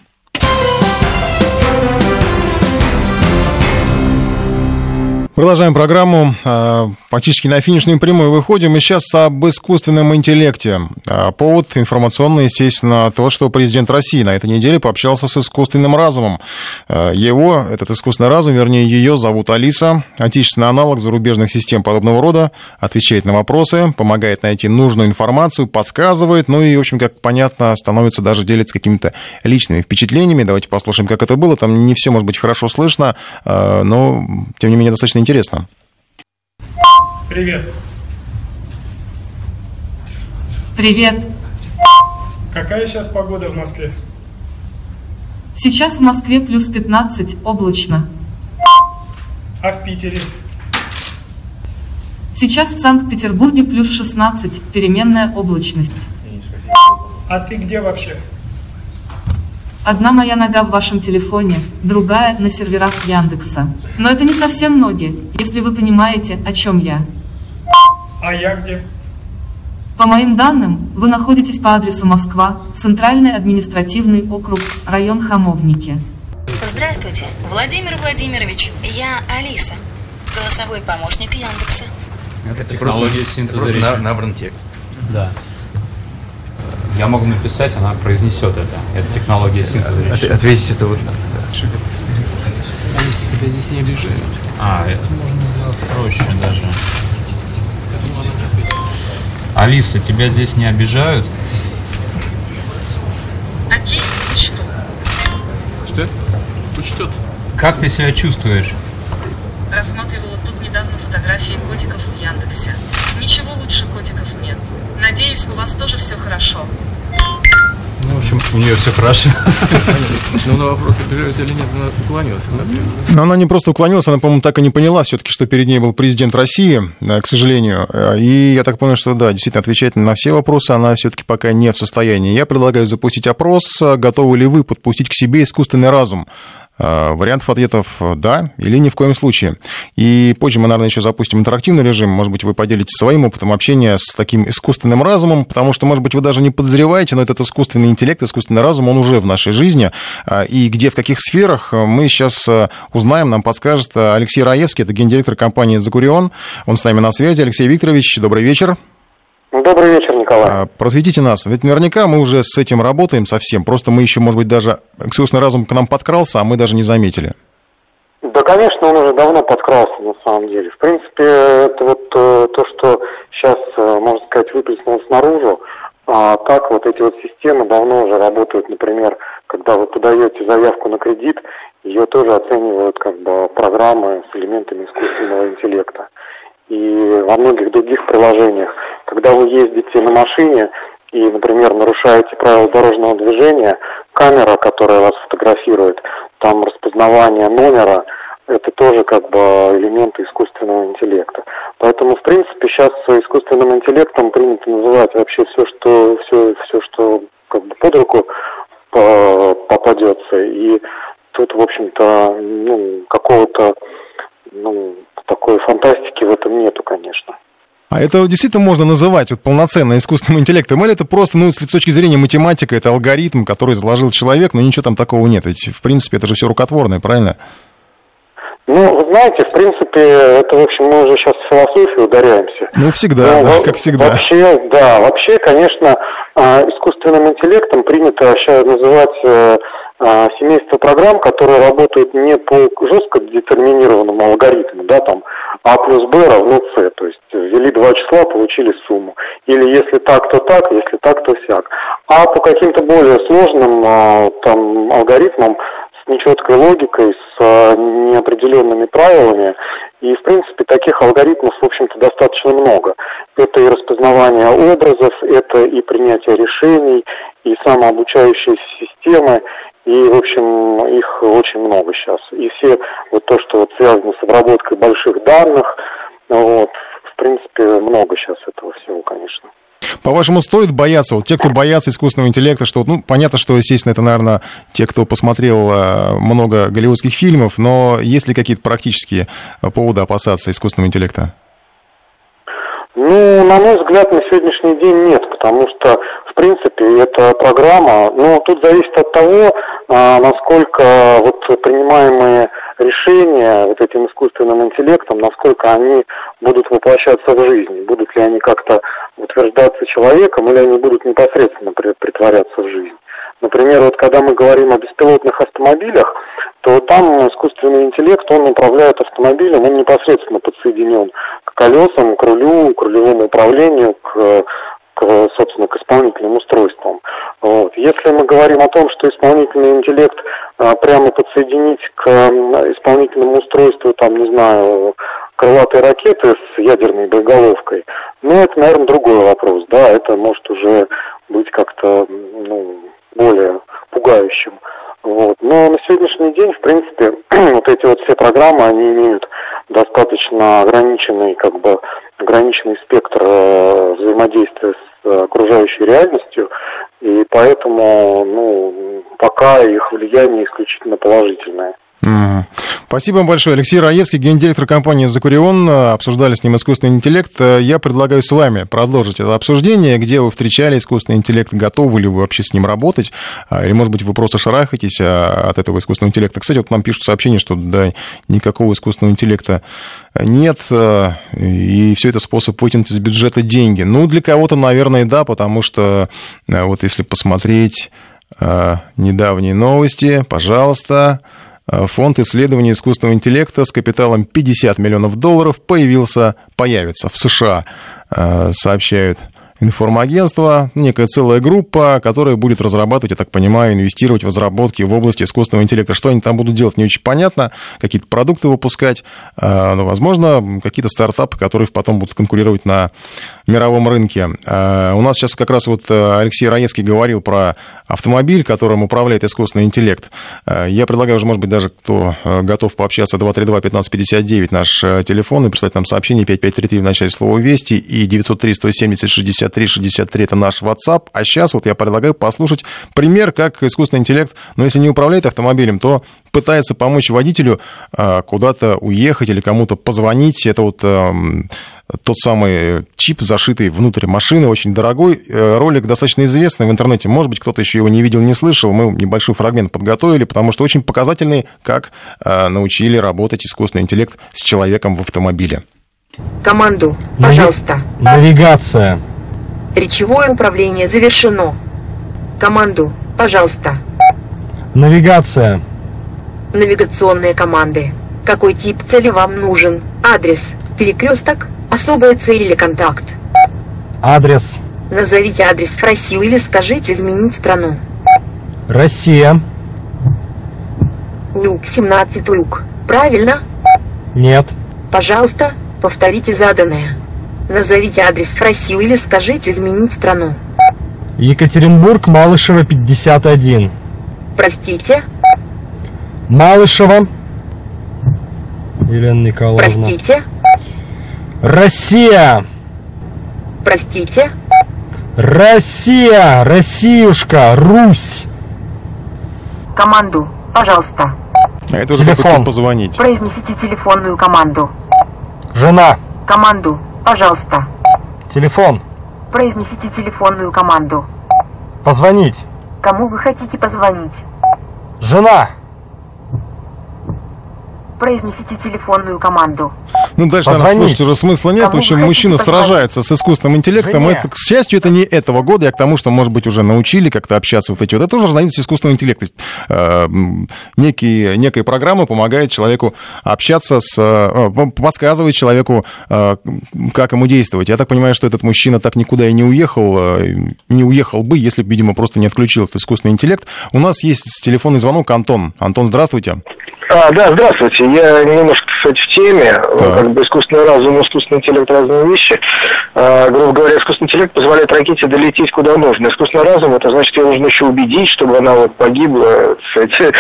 Продолжаем программу. А, практически на финишную прямую выходим. И сейчас об искусственном интеллекте. А, повод информационный, естественно, то, что президент России на этой неделе пообщался с искусственным разумом. А, его, этот искусственный разум, вернее, ее зовут Алиса. Отечественный аналог зарубежных систем подобного рода. Отвечает на вопросы, помогает найти нужную информацию, подсказывает. Ну и, в общем, как понятно, становится даже делиться какими-то личными впечатлениями. Давайте послушаем, как это было. Там не все, может быть, хорошо слышно, но, тем не менее, достаточно интересно. Привет. Привет. Какая сейчас погода в Москве? Сейчас в Москве плюс 15, облачно. А в Питере? Сейчас в Санкт-Петербурге плюс 16, переменная облачность. А ты где вообще? Одна моя нога в вашем телефоне, другая на серверах Яндекса. Но это не совсем ноги, если вы понимаете, о чем я. А я где? По моим данным, вы находитесь по адресу Москва, Центральный административный округ, район Хамовники. Здравствуйте, Владимир Владимирович, я Алиса, голосовой помощник Яндекса. Это технология синтеза просто набран текст. Да. Я могу написать, она произнесет это. Это технология синтеза речи. Ответить это вот. А если тебя здесь не обижают? А, это можно сделать проще даже. Алиса, тебя здесь не обижают? Окей, учту. Что? Учтет. Как ты себя чувствуешь? Рассматривала фотографии котиков в Яндексе. Ничего лучше котиков нет. Надеюсь, у вас тоже все хорошо. Ну, в общем, у нее все хорошо. Ну, на вопрос, обижают или нет, она уклонилась. Но она не просто уклонилась, она, по-моему, так и не поняла все-таки, что перед ней был президент России, к сожалению. И я так понял, что да, действительно, отвечать на все вопросы она все-таки пока не в состоянии. Я предлагаю запустить опрос, готовы ли вы подпустить к себе искусственный разум. Э, вариантов ответов «да» или «ни в коем случае». И позже мы, наверное, еще запустим интерактивный режим. Может быть, вы поделитесь своим опытом общения с таким искусственным разумом, потому что, может быть, вы даже не подозреваете, но этот искусственный интеллект, искусственный разум, он уже в нашей жизни. Э, и где, в каких сферах, э, мы сейчас узнаем, нам подскажет Алексей Раевский, это гендиректор компании «Закурион». Он с нами на связи. Алексей Викторович, добрый вечер. Ну, добрый вечер, Николай. А, просветите нас. Ведь наверняка мы уже с этим работаем совсем. Просто мы еще, может быть, даже искусственный разум к нам подкрался, а мы даже не заметили. Да, конечно, он уже давно подкрался, на самом деле. В принципе, это вот э, то, что сейчас, э, можно сказать, выплеснулось наружу. А так вот эти вот системы давно уже работают, например, когда вы подаете заявку на кредит, ее тоже оценивают как бы программы с элементами искусственного интеллекта и во многих других приложениях. Когда вы ездите на машине и, например, нарушаете правила дорожного движения, камера, которая вас фотографирует, там распознавание номера, это тоже как бы элементы искусственного интеллекта. Поэтому, в принципе, сейчас искусственным интеллектом принято называть вообще все, что все, все, что как бы под руку попадется. И тут, в общем-то, ну, какого-то ну, такой фантастики в этом нету, конечно. А это действительно можно называть вот полноценно искусственным интеллектом, или это просто, ну, с точки зрения математика, это алгоритм, который заложил человек, но ничего там такого нет. Ведь, в принципе, это же все рукотворное, правильно? Ну, вы знаете, в принципе, это, в общем, мы уже сейчас в философию ударяемся. Ну, всегда, Но, да, как всегда. Вообще, да, вообще, конечно, а, искусственным интеллектом принято сейчас называть э, семейство программ, которые работают не по жестко детерминированному алгоритму, да, там А плюс Б равно С, то есть ввели два числа, получили сумму. Или если так, то так, если так, то сяк. А по каким-то более сложным а, там алгоритмам с нечеткой логикой, с а, неопределенными правилами. И, в принципе, таких алгоритмов, в общем-то, достаточно много. Это и распознавание образов, это и принятие решений, и самообучающиеся системы, и, в общем, их очень много сейчас. И все вот то, что вот связано с обработкой больших данных, вот, в принципе, много сейчас этого всего, конечно. По-вашему, стоит бояться, вот те, кто боятся искусственного интеллекта, что, ну, понятно, что, естественно, это, наверное, те, кто посмотрел э, много голливудских фильмов, но есть ли какие-то практические поводы опасаться искусственного интеллекта? Ну, на мой взгляд, на сегодняшний день нет, потому что, в принципе, эта программа, ну, тут зависит от того, а, насколько вот принимаемые решения вот этим искусственным интеллектом, насколько они будут воплощаться в жизнь, будут ли они как-то утверждаться человеком или они будут непосредственно притворяться в жизнь. Например, вот когда мы говорим о беспилотных автомобилях, то там искусственный интеллект, он управляет автомобилем, он непосредственно подсоединен к колесам, к рулю, к рулевому управлению, к к, собственно, к исполнительным устройствам. Вот. Если мы говорим о том, что исполнительный интеллект а, прямо подсоединить к исполнительному устройству, там, не знаю, крылатой ракеты с ядерной боеголовкой, ну, это, наверное, другой вопрос, да, это может уже быть как-то, ну, более пугающим. Вот. Но на сегодняшний день, в принципе, [CLEARS THROAT] вот эти вот все программы, они имеют достаточно ограниченный, как бы, ограниченный спектр э, взаимодействия с э, окружающей реальностью, и поэтому, ну, пока их влияние исключительно положительное. Спасибо вам большое. Алексей Раевский, гендиректор компании «Закурион». Обсуждали с ним искусственный интеллект. Я предлагаю с вами продолжить это обсуждение. Где вы встречали искусственный интеллект? Готовы ли вы вообще с ним работать? А, или, может быть, вы просто шарахаетесь а, от этого искусственного интеллекта? Кстати, вот нам пишут сообщение, что да, никакого искусственного интеллекта нет, а, и все это способ вытянуть из бюджета деньги. Ну, для кого-то, наверное, да, потому что вот если посмотреть недавние новости, пожалуйста, фонд исследования искусственного интеллекта с капиталом 50 миллионов долларов появился, появится в США, э, сообщают информагентство, некая целая группа, которая будет разрабатывать, я так понимаю, инвестировать в разработки в области искусственного интеллекта. Что они там будут делать, не очень понятно. Какие-то продукты выпускать, э, но, возможно, какие-то стартапы, которые потом будут конкурировать на мировом рынке. У нас сейчас как раз вот Алексей Раевский говорил про автомобиль, которым управляет искусственный интеллект. Я предлагаю уже, может быть, даже кто готов пообщаться, 232-1559 наш телефон и прислать нам сообщение 5533 в начале слова «Вести» и 903 170 60 6363 это наш WhatsApp. А сейчас вот я предлагаю послушать пример, как искусственный интеллект, но если не управляет автомобилем, то пытается помочь водителю а, куда-то уехать или кому-то позвонить. Это вот эм, тот самый чип, зашитый внутрь машины, очень дорогой. Э, ролик достаточно известный в интернете. Может быть, кто-то еще его не видел, не слышал. Мы небольшой фрагмент подготовили, потому что очень показательный, как э, научили работать искусственный интеллект с человеком в автомобиле. Команду, пожалуйста. Навигация. Речевое управление завершено. Команду, пожалуйста. Навигация. Навигационные команды. Какой тип цели вам нужен? Адрес. Перекресток. Особая цель или контакт. Адрес. Назовите адрес в Россию или скажите изменить страну. Россия. Люк 17 люк. Правильно? Нет. Пожалуйста, повторите заданное. Назовите адрес в Россию или скажите изменить страну. Екатеринбург, Малышева, 51. Простите? Малышева. Елена Николаевна. Простите? Россия. Простите? Россия, Россиюшка, Русь. Команду, пожалуйста. А это уже Телефон. позвонить. Произнесите телефонную команду. Жена. Команду, Пожалуйста. Телефон. Произнесите телефонную команду. Позвонить. Кому вы хотите позвонить? Жена произнесите телефонную команду. Ну, дальше, наверное, слушать уже смысла нет. Кому в общем, мужчина позвонить? сражается с искусственным интеллектом. Это, к счастью, это не этого года. Я к тому, что, может быть, уже научили как-то общаться вот эти вот. Это тоже разновидность искусственного интеллекта. Э, некие, некая программа помогает человеку общаться с... Э, подсказывает человеку, э, как ему действовать. Я так понимаю, что этот мужчина так никуда и не уехал. Не уехал бы, если бы, видимо, просто не отключил этот искусственный интеллект. У нас есть телефонный звонок. Антон. Антон, здравствуйте. А, да, здравствуйте. Я немножко, кстати, в теме. Да. Как бы искусственный разум и искусственный интеллект разные вещи. А, грубо говоря, искусственный интеллект позволяет ракете долететь куда нужно. Искусственный разум, это значит, ее нужно еще убедить, чтобы она вот погибла кстати,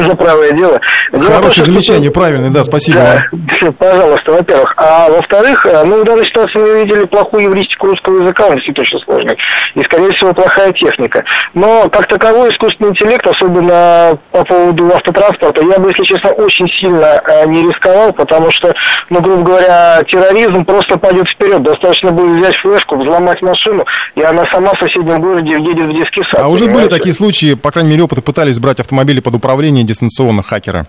[LAUGHS] за правое дело. Хорошее замечание, правильное, да, спасибо. Да, [LAUGHS] пожалуйста, во-первых. А во-вторых, э, ну, в данной ситуации мы видели плохую евристику русского языка, он очень сложный. И, скорее всего, плохая техника. Но, как таковой, искусственный интеллект, особенно по поводу автотранспорта, я бы, если честно, очень сильно э, не рисковал, потому что, ну, грубо говоря, терроризм просто пойдет вперед. Достаточно будет взять флешку, взломать машину, и она сама в соседнем городе едет в детский сад. А уже были такие случаи, по крайней мере, опыты пытались брать автомобили под управление дистанционно хакера?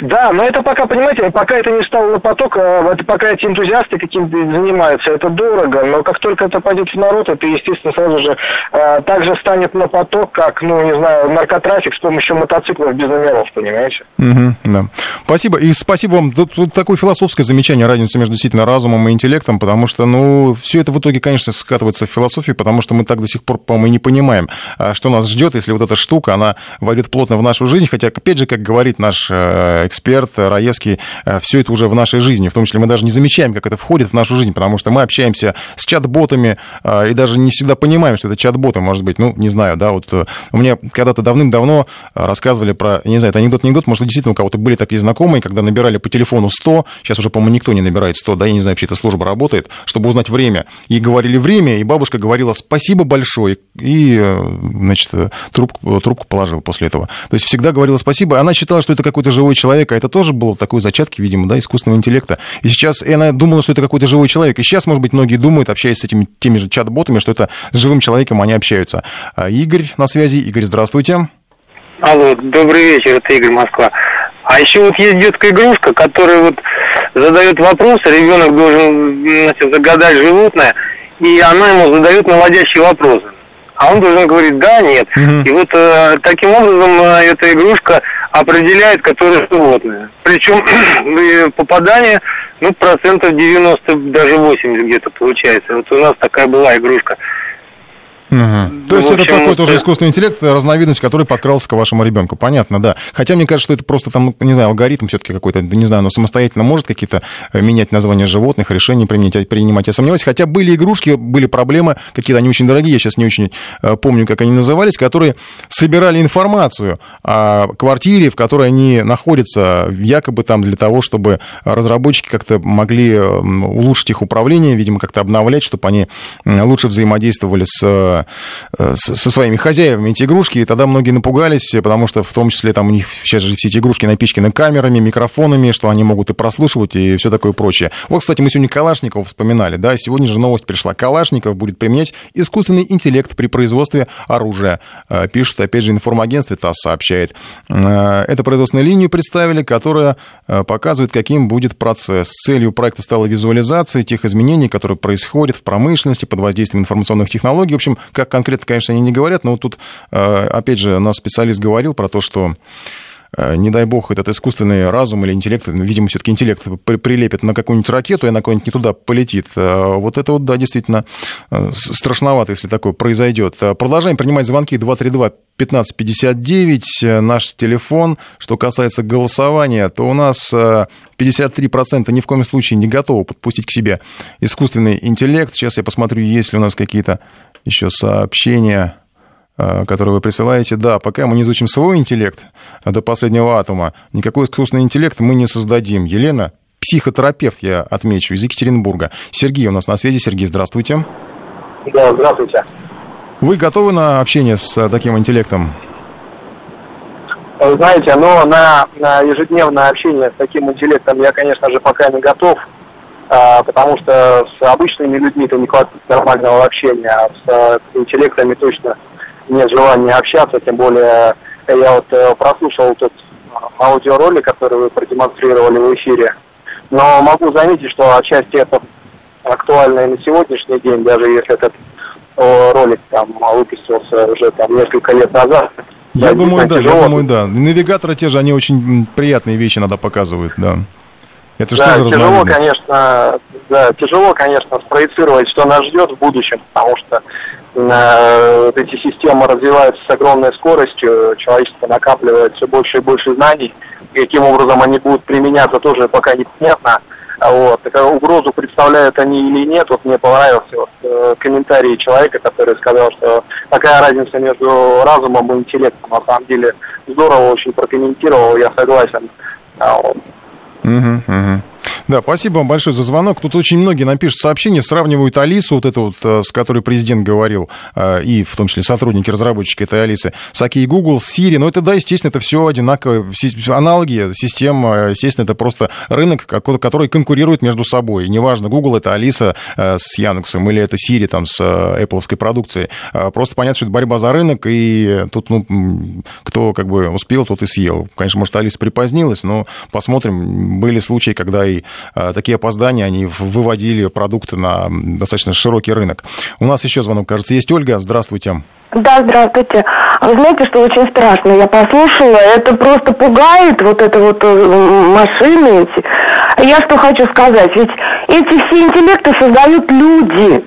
Да, но это пока, понимаете, пока это не стало на поток, а это пока эти энтузиасты каким-то занимаются, это дорого, но как только это пойдет в народ, это, естественно, сразу же э, также станет на поток, как, ну, не знаю, наркотрафик с помощью мотоциклов без номеров, понимаете? Угу, да. Спасибо. И спасибо вам. Тут, тут такое философское замечание, разница между действительно разумом и интеллектом, потому что, ну, все это в итоге, конечно, скатывается в философию, потому что мы так до сих пор, по-моему, и не понимаем, а, что нас ждет, если вот эта штука, она войдет плотно в нашу жизнь, хотя, опять же, как говорит наш э, эксперт Раевский, э, все это уже в нашей жизни, в том числе мы даже не замечаем, как это входит в нашу жизнь, потому что мы общаемся с чат-ботами э, и даже не всегда понимаем, что это чат-боты, может быть, ну, не знаю, да, вот у меня когда-то давным-давно рассказывали про, не знаю, это анекдот-анекдот, может, действительно у кого-то были такие знакомые, когда набирали по телефону 100, сейчас уже, по-моему, никто не набирает 100, да, я не знаю, вообще эта служба работает, чтобы узнать время, и говорили время, и бабушка говорила спасибо большое, и, значит, трубку, трубку положил после этого. То есть всегда говорила спасибо, она считала, что это какой-то живой человек, а это тоже было такой зачатки, видимо, да, искусственного интеллекта. И сейчас и она думала, что это какой-то живой человек. И сейчас, может быть, многие думают, общаясь с этими теми же чат-ботами, что это с живым человеком они общаются. А Игорь на связи. Игорь, здравствуйте. Алло, добрый вечер, это Игорь Москва. А еще вот есть детская игрушка, которая вот задает вопрос, ребенок должен значит, загадать животное, и она ему задает наводящие вопросы. А он должен говорить да, нет. Угу. И вот э, таким образом э, эта игрушка определяет, которое животное. Причем [CLEARS THROAT] попадание, ну, процентов 90, даже 80 где-то получается. Вот у нас такая была игрушка. Угу. То есть общем, это какой-то уже искусственный интеллект, разновидность, который подкрался к вашему ребенку. Понятно, да. Хотя мне кажется, что это просто там, не знаю, алгоритм все-таки какой-то, не знаю, но самостоятельно может какие-то э, менять названия животных, решения применять, принимать. Я сомневаюсь. Хотя были игрушки, были проблемы, какие-то они очень дорогие, я сейчас не очень э, помню, как они назывались, которые собирали информацию о квартире, в которой они находятся, якобы там для того, чтобы разработчики как-то могли улучшить их управление, видимо, как-то обновлять, чтобы они лучше взаимодействовали с Э, со своими хозяевами эти игрушки, и тогда многие напугались, потому что в том числе там у них сейчас же все эти игрушки напичканы камерами, микрофонами, что они могут и прослушивать, и все такое прочее. Вот, кстати, мы сегодня Калашникова вспоминали, да, сегодня же новость пришла. Калашников будет применять искусственный интеллект при производстве оружия. Э, пишут, опять же, информагентстве ТАСС сообщает. Э, это производственную линию представили, которая показывает, каким будет процесс. Целью проекта стала визуализация тех изменений, которые происходят в промышленности под воздействием информационных технологий. В общем, как конкретно, конечно, они не говорят, но вот тут, э, опять же, наш специалист говорил про то, что э, не дай бог, этот искусственный разум или интеллект, видимо, все-таки интеллект прилепит на какую-нибудь ракету, и она какую-нибудь не туда полетит. Э, вот это вот, да, действительно страшновато, если такое произойдет. Продолжаем принимать звонки 232 1559, наш телефон. Что касается голосования, то у нас 53% ни в коем случае не готовы подпустить к себе искусственный интеллект. Сейчас я посмотрю, есть ли у нас какие-то еще сообщения, э, которые вы присылаете. Да, пока мы не изучим свой интеллект до последнего атома, никакой искусственный интеллект мы не создадим. Елена, психотерапевт, я отмечу, из Екатеринбурга. Сергей у нас на связи. Сергей, здравствуйте. Да, здравствуйте. Вы готовы на общение с таким интеллектом? Вы знаете, но на, на ежедневное общение с таким интеллектом я, конечно же, пока не готов. А, потому что с обычными людьми-то не хватит нормального общения, а с э, интеллектами точно нет желания общаться, тем более я вот э, прослушал тот аудиоролик, который вы продемонстрировали в эфире, но могу заметить, что отчасти это актуально и на сегодняшний день, даже если этот ролик там выпустился уже там несколько лет назад. Я думаю, да, тяжело. я думаю, да. Навигаторы те же, они очень приятные вещи надо показывают, да. Это да, что за тяжело, конечно, да, тяжело, конечно, спроецировать, что нас ждет в будущем, потому что э, эти системы развиваются с огромной скоростью, человечество накапливает все больше и больше знаний, каким образом они будут применяться, тоже пока непонятно. Вот. Такую угрозу представляют они или нет, вот мне понравился вот, э, комментарий человека, который сказал, что такая разница между разумом и интеллектом, на самом деле здорово очень прокомментировал, я согласен. А, вот. Угу, угу. Да, спасибо вам большое за звонок. Тут очень многие нам пишут сообщения, сравнивают Алису, вот эту вот, э, с которой президент говорил, э, и в том числе сотрудники, разработчики этой Алисы, с Аки Google, Siri. Но это, да, естественно, это все одинаковые аналоги, система, естественно, это просто рынок, который конкурирует между собой. Неважно, Google это Алиса э, с Яндексом или это Siri там с Apple продукцией. Просто понятно, что это борьба за рынок, и тут, ну, кто как бы успел, тот и съел. Конечно, может, Алиса припозднилась, но посмотрим. Были случаи, когда и Э, такие опоздания, они выводили продукты на достаточно широкий рынок. У нас еще звонок, кажется, есть Ольга. Здравствуйте. Да, здравствуйте. Вы знаете, что очень страшно? Я послушала, это просто пугает, вот это вот э, машины эти. Я что хочу сказать, ведь эти все интеллекты создают люди.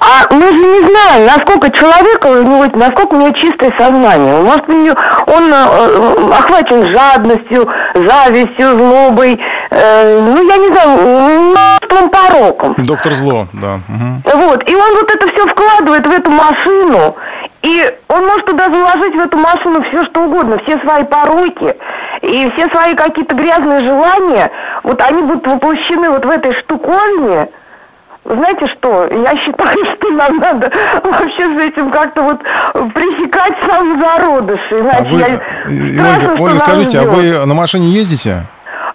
А мы же не знаем, насколько человека, у него, насколько у него чистое сознание. Может, у него, он э, охвачен жадностью, завистью, злобой, э, ну, я не знаю, множеством пороком. Доктор Зло, да. Угу. Вот, и он вот это все вкладывает в эту машину, и он может туда заложить в эту машину все что угодно, все свои пороки и все свои какие-то грязные желания, вот они будут воплощены вот в этой штуковине, знаете что, я считаю, [LAUGHS] что нам надо вообще с этим как-то вот пресекать сам зародыши. Иначе а вы, я... Страшно, Ольга, скажите, а вы на машине ездите?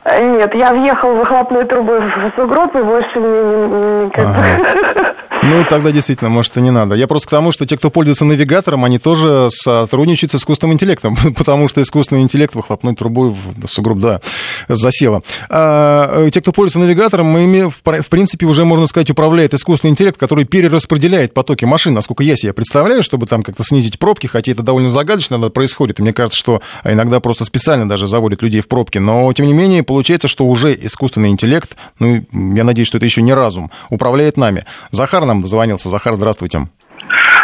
Нет, я въехал в выхлопную трубу в сугроб и больше не... не, ага. [LAUGHS] Ну, тогда действительно, может, и не надо. Я просто к тому, что те, кто пользуется навигатором, они тоже сотрудничают с искусственным интеллектом, [LAUGHS] потому что искусственный интеллект выхлопной трубой в, в сугроб, да, засело. А, те, кто пользуется навигатором, мы, в, в принципе, уже, можно сказать, управляет искусственный интеллект, который перераспределяет потоки машин, насколько я себе представляю, чтобы там как-то снизить пробки, хотя это довольно загадочно происходит, и мне кажется, что иногда просто специально даже заводят людей в пробки, но, тем не менее, получается, что уже искусственный интеллект, ну, я надеюсь, что это еще не разум, управляет нами. Захар нам дозвонился. Захар, здравствуйте.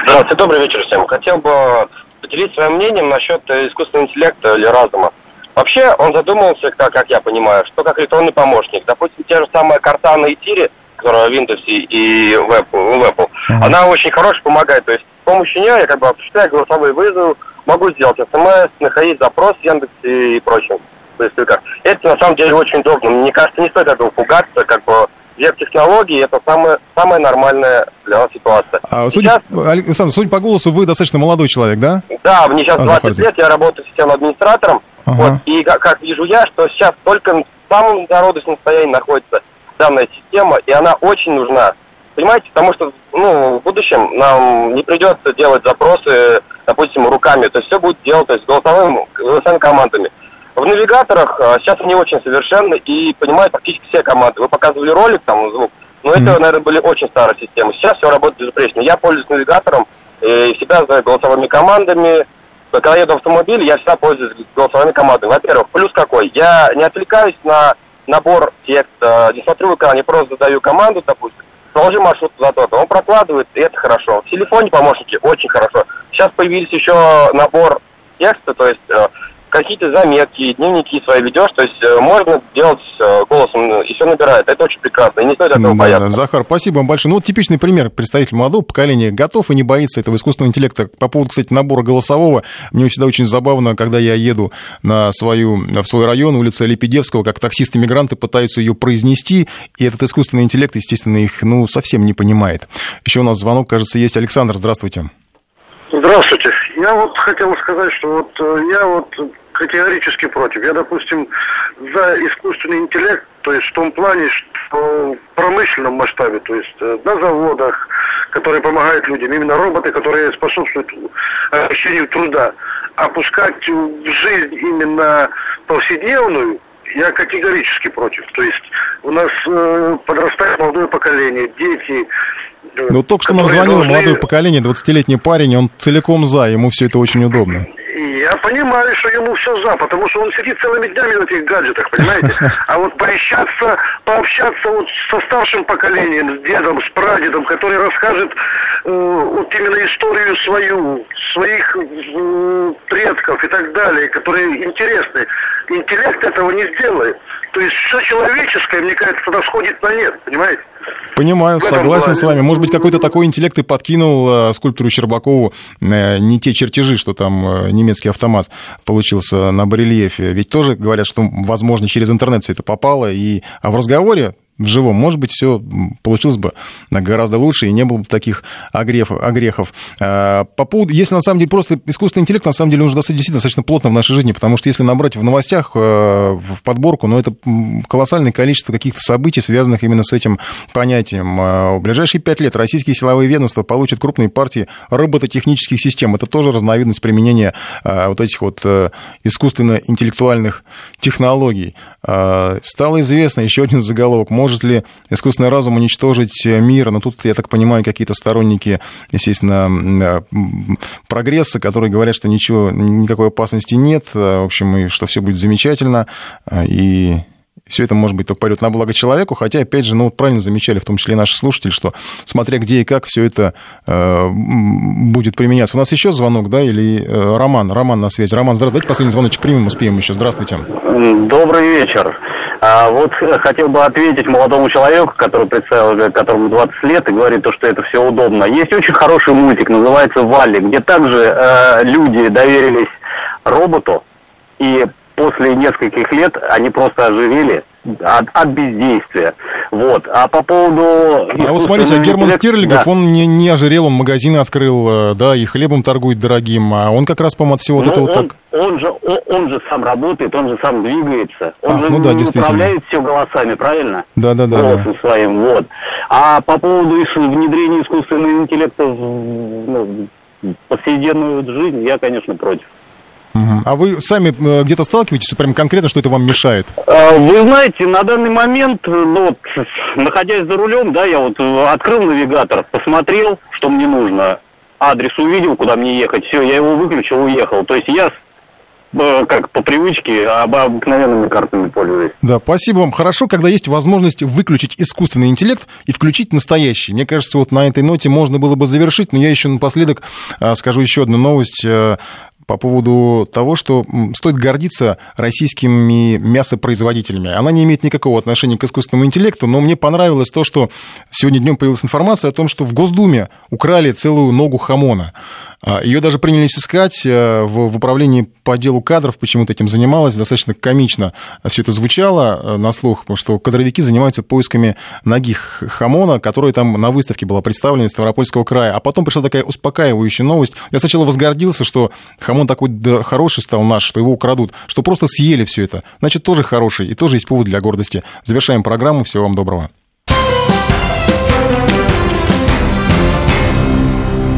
Здравствуйте, добрый вечер всем. Хотел бы поделиться своим мнением насчет искусственного интеллекта или разума. Вообще, он задумался, как, как я понимаю, что как электронный помощник. Допустим, те же самые Cortana и Siri, которая в Windows и в Apple, в Apple uh-huh. она очень хорошо помогает. То есть с помощью нее я как бы осуществляю голосовые вызовы, могу сделать смс, находить запрос в Яндексе и прочем поисковиках. Это на самом деле очень удобно. Мне кажется, не стоит этого пугаться, как бы век технологий это самая, самая нормальная для нас ситуация. А, судя, сейчас... Александр, судя по голосу, вы достаточно молодой человек, да? Да, мне сейчас а, 20 заходите. лет, я работаю системным администратором. Ага. Вот, и как, как вижу я, что сейчас только в самом зародышном состоянии находится данная система, и она очень нужна. Понимаете, потому что ну, в будущем нам не придется делать запросы, допустим, руками. То есть все будет делать то есть, голосовыми, голосовыми командами. В навигаторах а, сейчас они очень совершенны и понимают практически все команды. Вы показывали ролик, там звук, но это, наверное, были очень старые системы. Сейчас все работает безупречно. Я пользуюсь навигатором и всегда знаю голосовыми командами. Когда еду в автомобиле, я всегда пользуюсь голосовыми командами. Во-первых, плюс какой? Я не отвлекаюсь на набор текста, не смотрю в экран, я просто задаю команду, допустим, проложи маршрут туда-то. Он прокладывает, и это хорошо. В телефоне помощники очень хорошо. Сейчас появились еще набор текста, то есть э, какие-то заметки, дневники свои ведешь, то есть э, можно делать э, голосом, и все набирает. Это очень прекрасно, и не стоит этого да, бояться. Захар, спасибо вам большое. Ну, вот типичный пример представитель молодого поколения готов и не боится этого искусственного интеллекта. По поводу, кстати, набора голосового, мне всегда очень забавно, когда я еду на свою, в свой район, улица Лепедевского, как таксисты-мигранты пытаются ее произнести, и этот искусственный интеллект, естественно, их ну, совсем не понимает. Еще у нас звонок, кажется, есть. Александр, здравствуйте. Здравствуйте. Я вот хотел сказать, что вот э, я вот категорически против. Я, допустим, за искусственный интеллект, то есть в том плане, что в промышленном масштабе, то есть э, на заводах, которые помогают людям, именно роботы, которые способствуют ощущению труда, опускать в жизнь именно повседневную, я категорически против. То есть у нас э, подрастает молодое поколение, дети. Э, ну, только что нам звонило должны... молодое поколение, 20-летний парень, он целиком за, ему все это очень удобно. Я понимаю, что ему все за, потому что он сидит целыми днями на этих гаджетах, понимаете? [LAUGHS] А вот пообщаться, пообщаться вот со старшим поколением, с дедом, с прадедом, который расскажет э, вот именно историю свою, своих э, предков и так далее, которые интересны. Интеллект этого не сделает. То есть все человеческое, мне кажется, тогда сходит на нет, понимаете? Понимаю, согласен плане. с вами. Может быть, какой-то такой интеллект и подкинул э, скульптору Щербакову э, не те чертежи, что там э, немецкий автомат получился на барельефе. Ведь тоже говорят, что, возможно, через интернет все это попало. И... А в разговоре в живом, может быть, все получилось бы гораздо лучше и не было бы таких огрехов. огрехов. А, По поводу, если на самом деле просто искусственный интеллект, на самом деле, он уже достаточно, достаточно плотно в нашей жизни, потому что если набрать в новостях, э, в подборку, ну, это колоссальное количество каких-то событий, связанных именно с этим понятием. А, В ближайшие пять лет российские силовые ведомства получат крупные партии робототехнических систем. Это тоже разновидность применения а, вот этих вот э, искусственно-интеллектуальных технологий. А, Стало известно, еще один заголовок, может ли искусственный разум уничтожить мир? Но тут, я так понимаю, какие-то сторонники, естественно, м, прогресса, которые говорят, что ничего, никакой опасности нет, а, в общем, и что все будет замечательно, и все это, может быть, только пойдет на благо человеку, хотя, опять же, ну, вот правильно замечали, в том числе и наши слушатели, что смотря где и как все это э, будет применяться. У нас еще звонок, да, или э, Роман? Роман на связи. Роман, здравствуйте, давайте последний звоночек примем, успеем еще. Здравствуйте. Добрый вечер. А, вот э, хотел бы ответить молодому человеку, который представил, э, которому 20 лет, и говорит, то, что это все удобно. Есть очень хороший мультик, называется «Валли», где также э, люди доверились роботу, и после нескольких лет они просто оживели от, от бездействия. Вот. А по поводу... А вот смотрите, а Герман интеллекта- Стерлигов, да. он не, не ожирел, он магазин открыл, э, да, и хлебом торгует дорогим, а он как раз, по-моему, от всего вот Ну, этого он, так... он же, он, он же сам работает, он же сам двигается. Он А, же ну да, действительно. управляет все голосами, правильно? Да-да-да. да. голосом своим, вот. А по поводу внедрения искусственного интеллекта в ну, повседневную жизнь, я, конечно, против. А вы сами э, где-то сталкиваетесь, что прям конкретно, что это вам мешает? А, Вы знаете, на данный момент, ну, вот, находясь за рулем, да, я вот э, открыл навигатор, посмотрел, что мне нужно, адрес увидел, куда мне ехать, все, я его выключил, уехал. То есть я, э, как по привычке, об- обыкновенными картами пользуюсь. Да, спасибо вам. Хорошо, когда есть возможность выключить искусственный интеллект и включить настоящий. Мне кажется, вот на этой ноте можно было бы завершить, но я еще напоследок а, скажу еще одну новость э, по поводу того, что стоит гордиться российскими мясопроизводителями. Она не имеет никакого отношения к искусственному интеллекту, но мне понравилось то, что сегодня днем появилась информация о том, что в Госдуме украли целую ногу хамона. Ее даже принялись искать э, в, в управлении по делу кадров, почему-то этим занималась, достаточно комично все это звучало э, на слух, что кадровики занимаются поисками ноги хамона, которая там на выставке была представлена из Ставропольского края. А потом пришла такая успокаивающая новость. Я сначала возгордился, что хамон такой хороший стал наш, что его украдут, что просто съели все это. Значит, тоже хороший и тоже есть повод для гордости. Завершаем программу. Всего вам доброго.